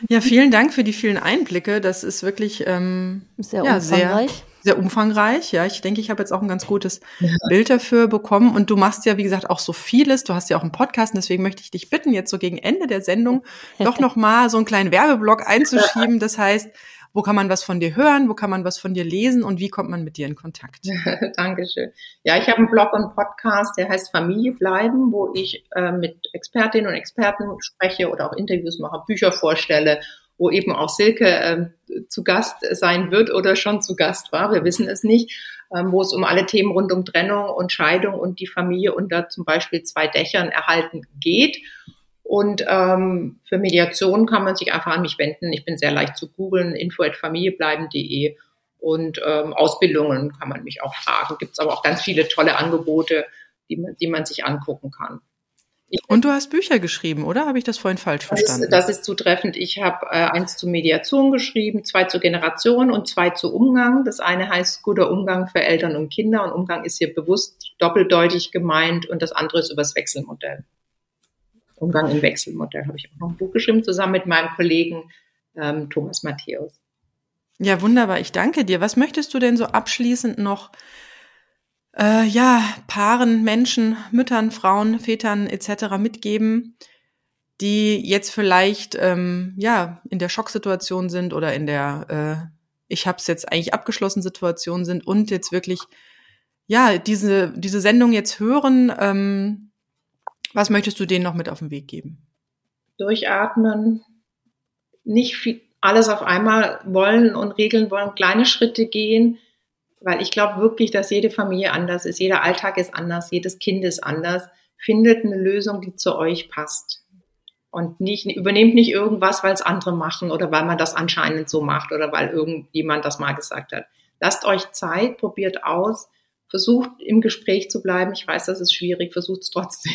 Ja, vielen Dank für die vielen Einblicke. Das ist wirklich ähm, sehr ja, umfangreich. Sehr, sehr umfangreich. Ja, ich denke, ich habe jetzt auch ein ganz gutes ja. Bild dafür bekommen. Und du machst ja, wie gesagt, auch so vieles. Du hast ja auch einen Podcast. Und deswegen möchte ich dich bitten, jetzt so gegen Ende der Sendung doch noch mal so einen kleinen Werbeblock einzuschieben. Das heißt, wo kann man was von dir hören? Wo kann man was von dir lesen? Und wie kommt man mit dir in Kontakt? Dankeschön. Ja, ich habe einen Blog und Podcast, der heißt Familie bleiben, wo ich äh, mit Expertinnen und Experten spreche oder auch Interviews mache, Bücher vorstelle wo eben auch Silke äh, zu Gast sein wird oder schon zu Gast war, wir wissen es nicht, ähm, wo es um alle Themen rund um Trennung und Scheidung und die Familie unter zum Beispiel zwei Dächern erhalten geht. Und ähm, für Mediation kann man sich einfach an mich wenden. Ich bin sehr leicht zu googeln, info@familiebleiben.de und ähm, Ausbildungen kann man mich auch fragen. Gibt es aber auch ganz viele tolle Angebote, die man, die man sich angucken kann. Und du hast Bücher geschrieben, oder? Habe ich das vorhin falsch verstanden? Das ist, das ist zutreffend. Ich habe äh, eins zur Mediation geschrieben, zwei zur Generation und zwei zu Umgang. Das eine heißt guter Umgang für Eltern und Kinder und Umgang ist hier bewusst doppeldeutig gemeint und das andere ist übers Wechselmodell. Umgang im Wechselmodell habe ich auch noch ein Buch geschrieben, zusammen mit meinem Kollegen ähm, Thomas Matthäus. Ja, wunderbar. Ich danke dir. Was möchtest du denn so abschließend noch äh, ja, Paaren, Menschen, Müttern, Frauen, Vätern etc. mitgeben, die jetzt vielleicht ähm, ja in der Schocksituation sind oder in der äh, ich habe es jetzt eigentlich abgeschlossen Situation sind und jetzt wirklich ja diese diese Sendung jetzt hören. Ähm, was möchtest du denen noch mit auf den Weg geben? Durchatmen, nicht viel, alles auf einmal wollen und regeln wollen, kleine Schritte gehen, weil ich glaube wirklich, dass jede Familie anders ist, jeder Alltag ist anders, jedes Kind ist anders. Findet eine Lösung, die zu euch passt. Und nicht, übernehmt nicht irgendwas, weil es andere machen oder weil man das anscheinend so macht oder weil irgendjemand das mal gesagt hat. Lasst euch Zeit, probiert aus, versucht im Gespräch zu bleiben. Ich weiß, das ist schwierig, versucht es trotzdem.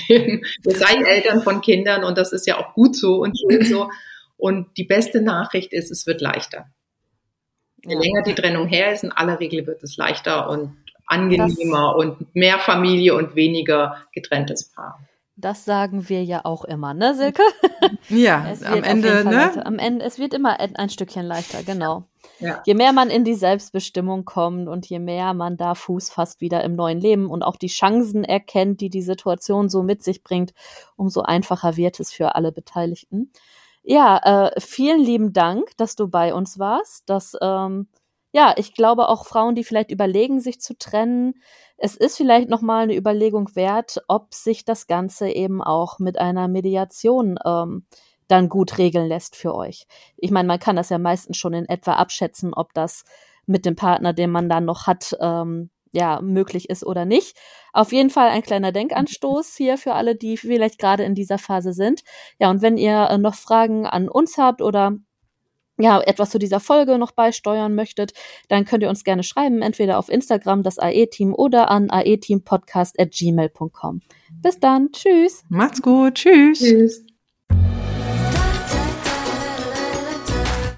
Ihr seid Eltern von Kindern und das ist ja auch gut so und schön so. Und die beste Nachricht ist, es wird leichter. Je ja. länger die Trennung her ist, in aller Regel wird es leichter und angenehmer das, und mehr Familie und weniger getrenntes Paar. Das sagen wir ja auch immer, ne, Silke? Ja, am Ende, ne? Am Ende, es wird immer ein, ein Stückchen leichter, genau. Ja. Je mehr man in die Selbstbestimmung kommt und je mehr man da Fuß fasst wieder im neuen Leben und auch die Chancen erkennt, die die Situation so mit sich bringt, umso einfacher wird es für alle Beteiligten. Ja, äh, vielen lieben Dank, dass du bei uns warst. Dass, ähm, ja, ich glaube auch Frauen, die vielleicht überlegen, sich zu trennen, es ist vielleicht nochmal eine Überlegung wert, ob sich das Ganze eben auch mit einer Mediation ähm, dann gut regeln lässt für euch. Ich meine, man kann das ja meistens schon in etwa abschätzen, ob das mit dem Partner, den man dann noch hat, ähm, ja, möglich ist oder nicht. Auf jeden Fall ein kleiner Denkanstoß hier für alle, die vielleicht gerade in dieser Phase sind. Ja, und wenn ihr äh, noch Fragen an uns habt oder ja, etwas zu dieser Folge noch beisteuern möchtet, dann könnt ihr uns gerne schreiben, entweder auf Instagram das AE-Team oder an aeteampodcast.gmail.com. Bis dann, tschüss. Macht's gut, tschüss. Tschüss.